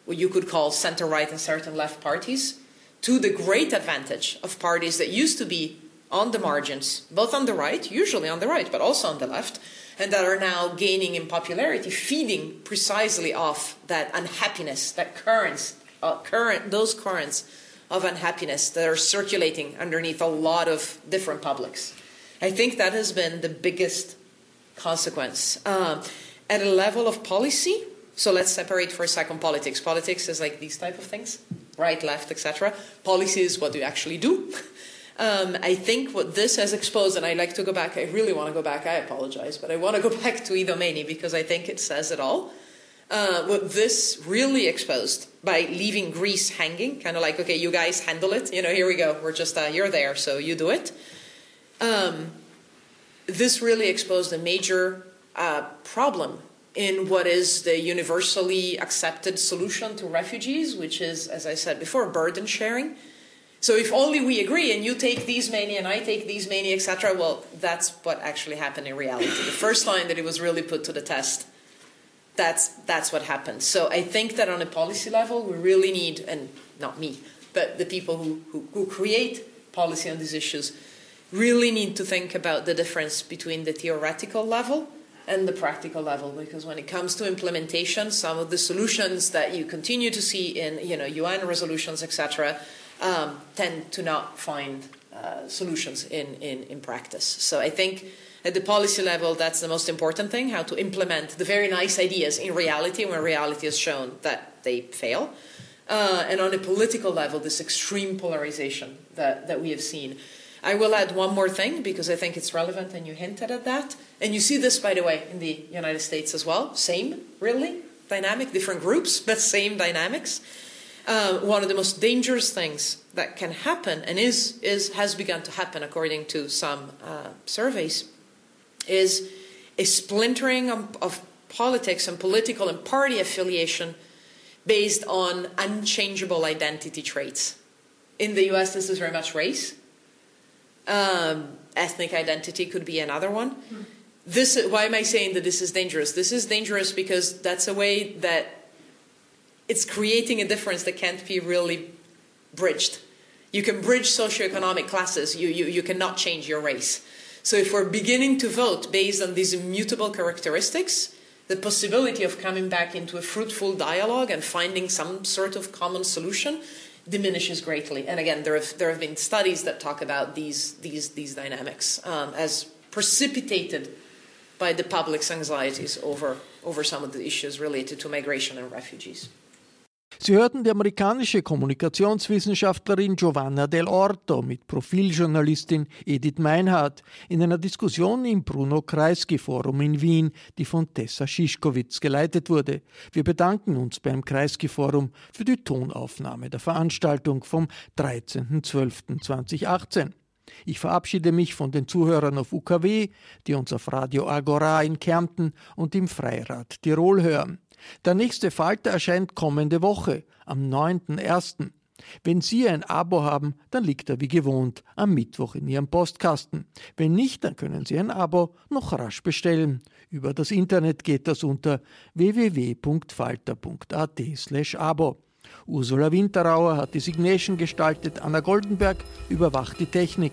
what you could call center right and certain left parties, to the great advantage of parties that used to be on the margins, both on the right, usually on the right, but also on the left, and that are now gaining in popularity, feeding precisely off that unhappiness, that currents, uh, current, those currents of unhappiness that are circulating underneath a lot of different publics. I think that has been the biggest consequence. Um, at a level of policy, so let's separate for a second politics. Politics is like these type of things, right, left, etc. Policy is what you actually do. Um, I think what this has exposed, and I like to go back, I really want to go back, I apologize, but I want to go back to Idomeni because I think it says it all. Uh, what this really exposed by leaving Greece hanging, kind of like, okay, you guys handle it, you know, here we go, we're just, uh, you're there, so you do it. Um, this really exposed a major uh, problem in what is the universally accepted solution to refugees, which is, as I said before, burden sharing. So if only we agree and you take these many and I take these many, etc., well, that's what actually happened in reality. the first time that it was really put to the test, that's that's what happened. So I think that on a policy level, we really need, and not me, but the people who, who, who create policy on these issues really need to think about the difference between the theoretical level and the practical level because when it comes to implementation some of the solutions that you continue to see in you know UN resolutions etc um, tend to not find uh, solutions in, in, in practice so I think at the policy level that's the most important thing how to implement the very nice ideas in reality when reality has shown that they fail uh, and on a political level, this extreme polarization that, that we have seen. I will add one more thing because I think it's relevant, and you hinted at that. And you see this, by the way, in the United States as well. Same, really, dynamic, different groups, but same dynamics. Uh, one of the most dangerous things that can happen, and is, is has begun to happen according to some uh, surveys, is a splintering of, of politics and political and party affiliation based on unchangeable identity traits. In the US, this is very much race. Um, ethnic identity could be another one. This, why am I saying that this is dangerous? This is dangerous because that's a way that it's creating a difference that can't be really bridged. You can bridge socioeconomic classes, you, you, you cannot change your race. So if we're beginning to vote based on these immutable characteristics, the possibility of coming back into a fruitful dialogue and finding some sort of common solution diminishes greatly. And again, there have, there have been studies that talk about these, these, these dynamics um, as precipitated by the public's anxieties over, over some of the issues related to migration and refugees. Sie hörten die amerikanische Kommunikationswissenschaftlerin Giovanna Del Orto mit Profiljournalistin Edith Meinhardt in einer Diskussion im Bruno Kreisky Forum in Wien, die von Tessa Schischkowitz geleitet wurde. Wir bedanken uns beim Kreisky Forum für die Tonaufnahme der Veranstaltung vom 13.12.2018. Ich verabschiede mich von den Zuhörern auf UKW, die uns auf Radio Agora in Kärnten und im Freirad Tirol hören. Der nächste Falter erscheint kommende Woche, am 9.1. Wenn Sie ein Abo haben, dann liegt er wie gewohnt am Mittwoch in Ihrem Postkasten. Wenn nicht, dann können Sie ein Abo noch rasch bestellen. Über das Internet geht das unter www.falter.at/abo. Ursula Winterauer hat die Signation gestaltet, Anna Goldenberg überwacht die Technik.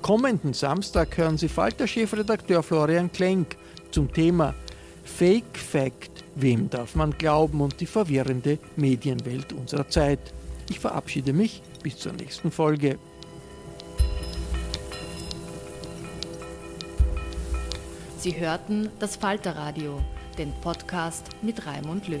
Kommenden Samstag hören Sie Falter-Chefredakteur Florian Klenk zum Thema Fake Fact Wem darf man glauben und die verwirrende Medienwelt unserer Zeit. Ich verabschiede mich bis zur nächsten Folge. Sie hörten das Falterradio, den Podcast mit Raimund Löw.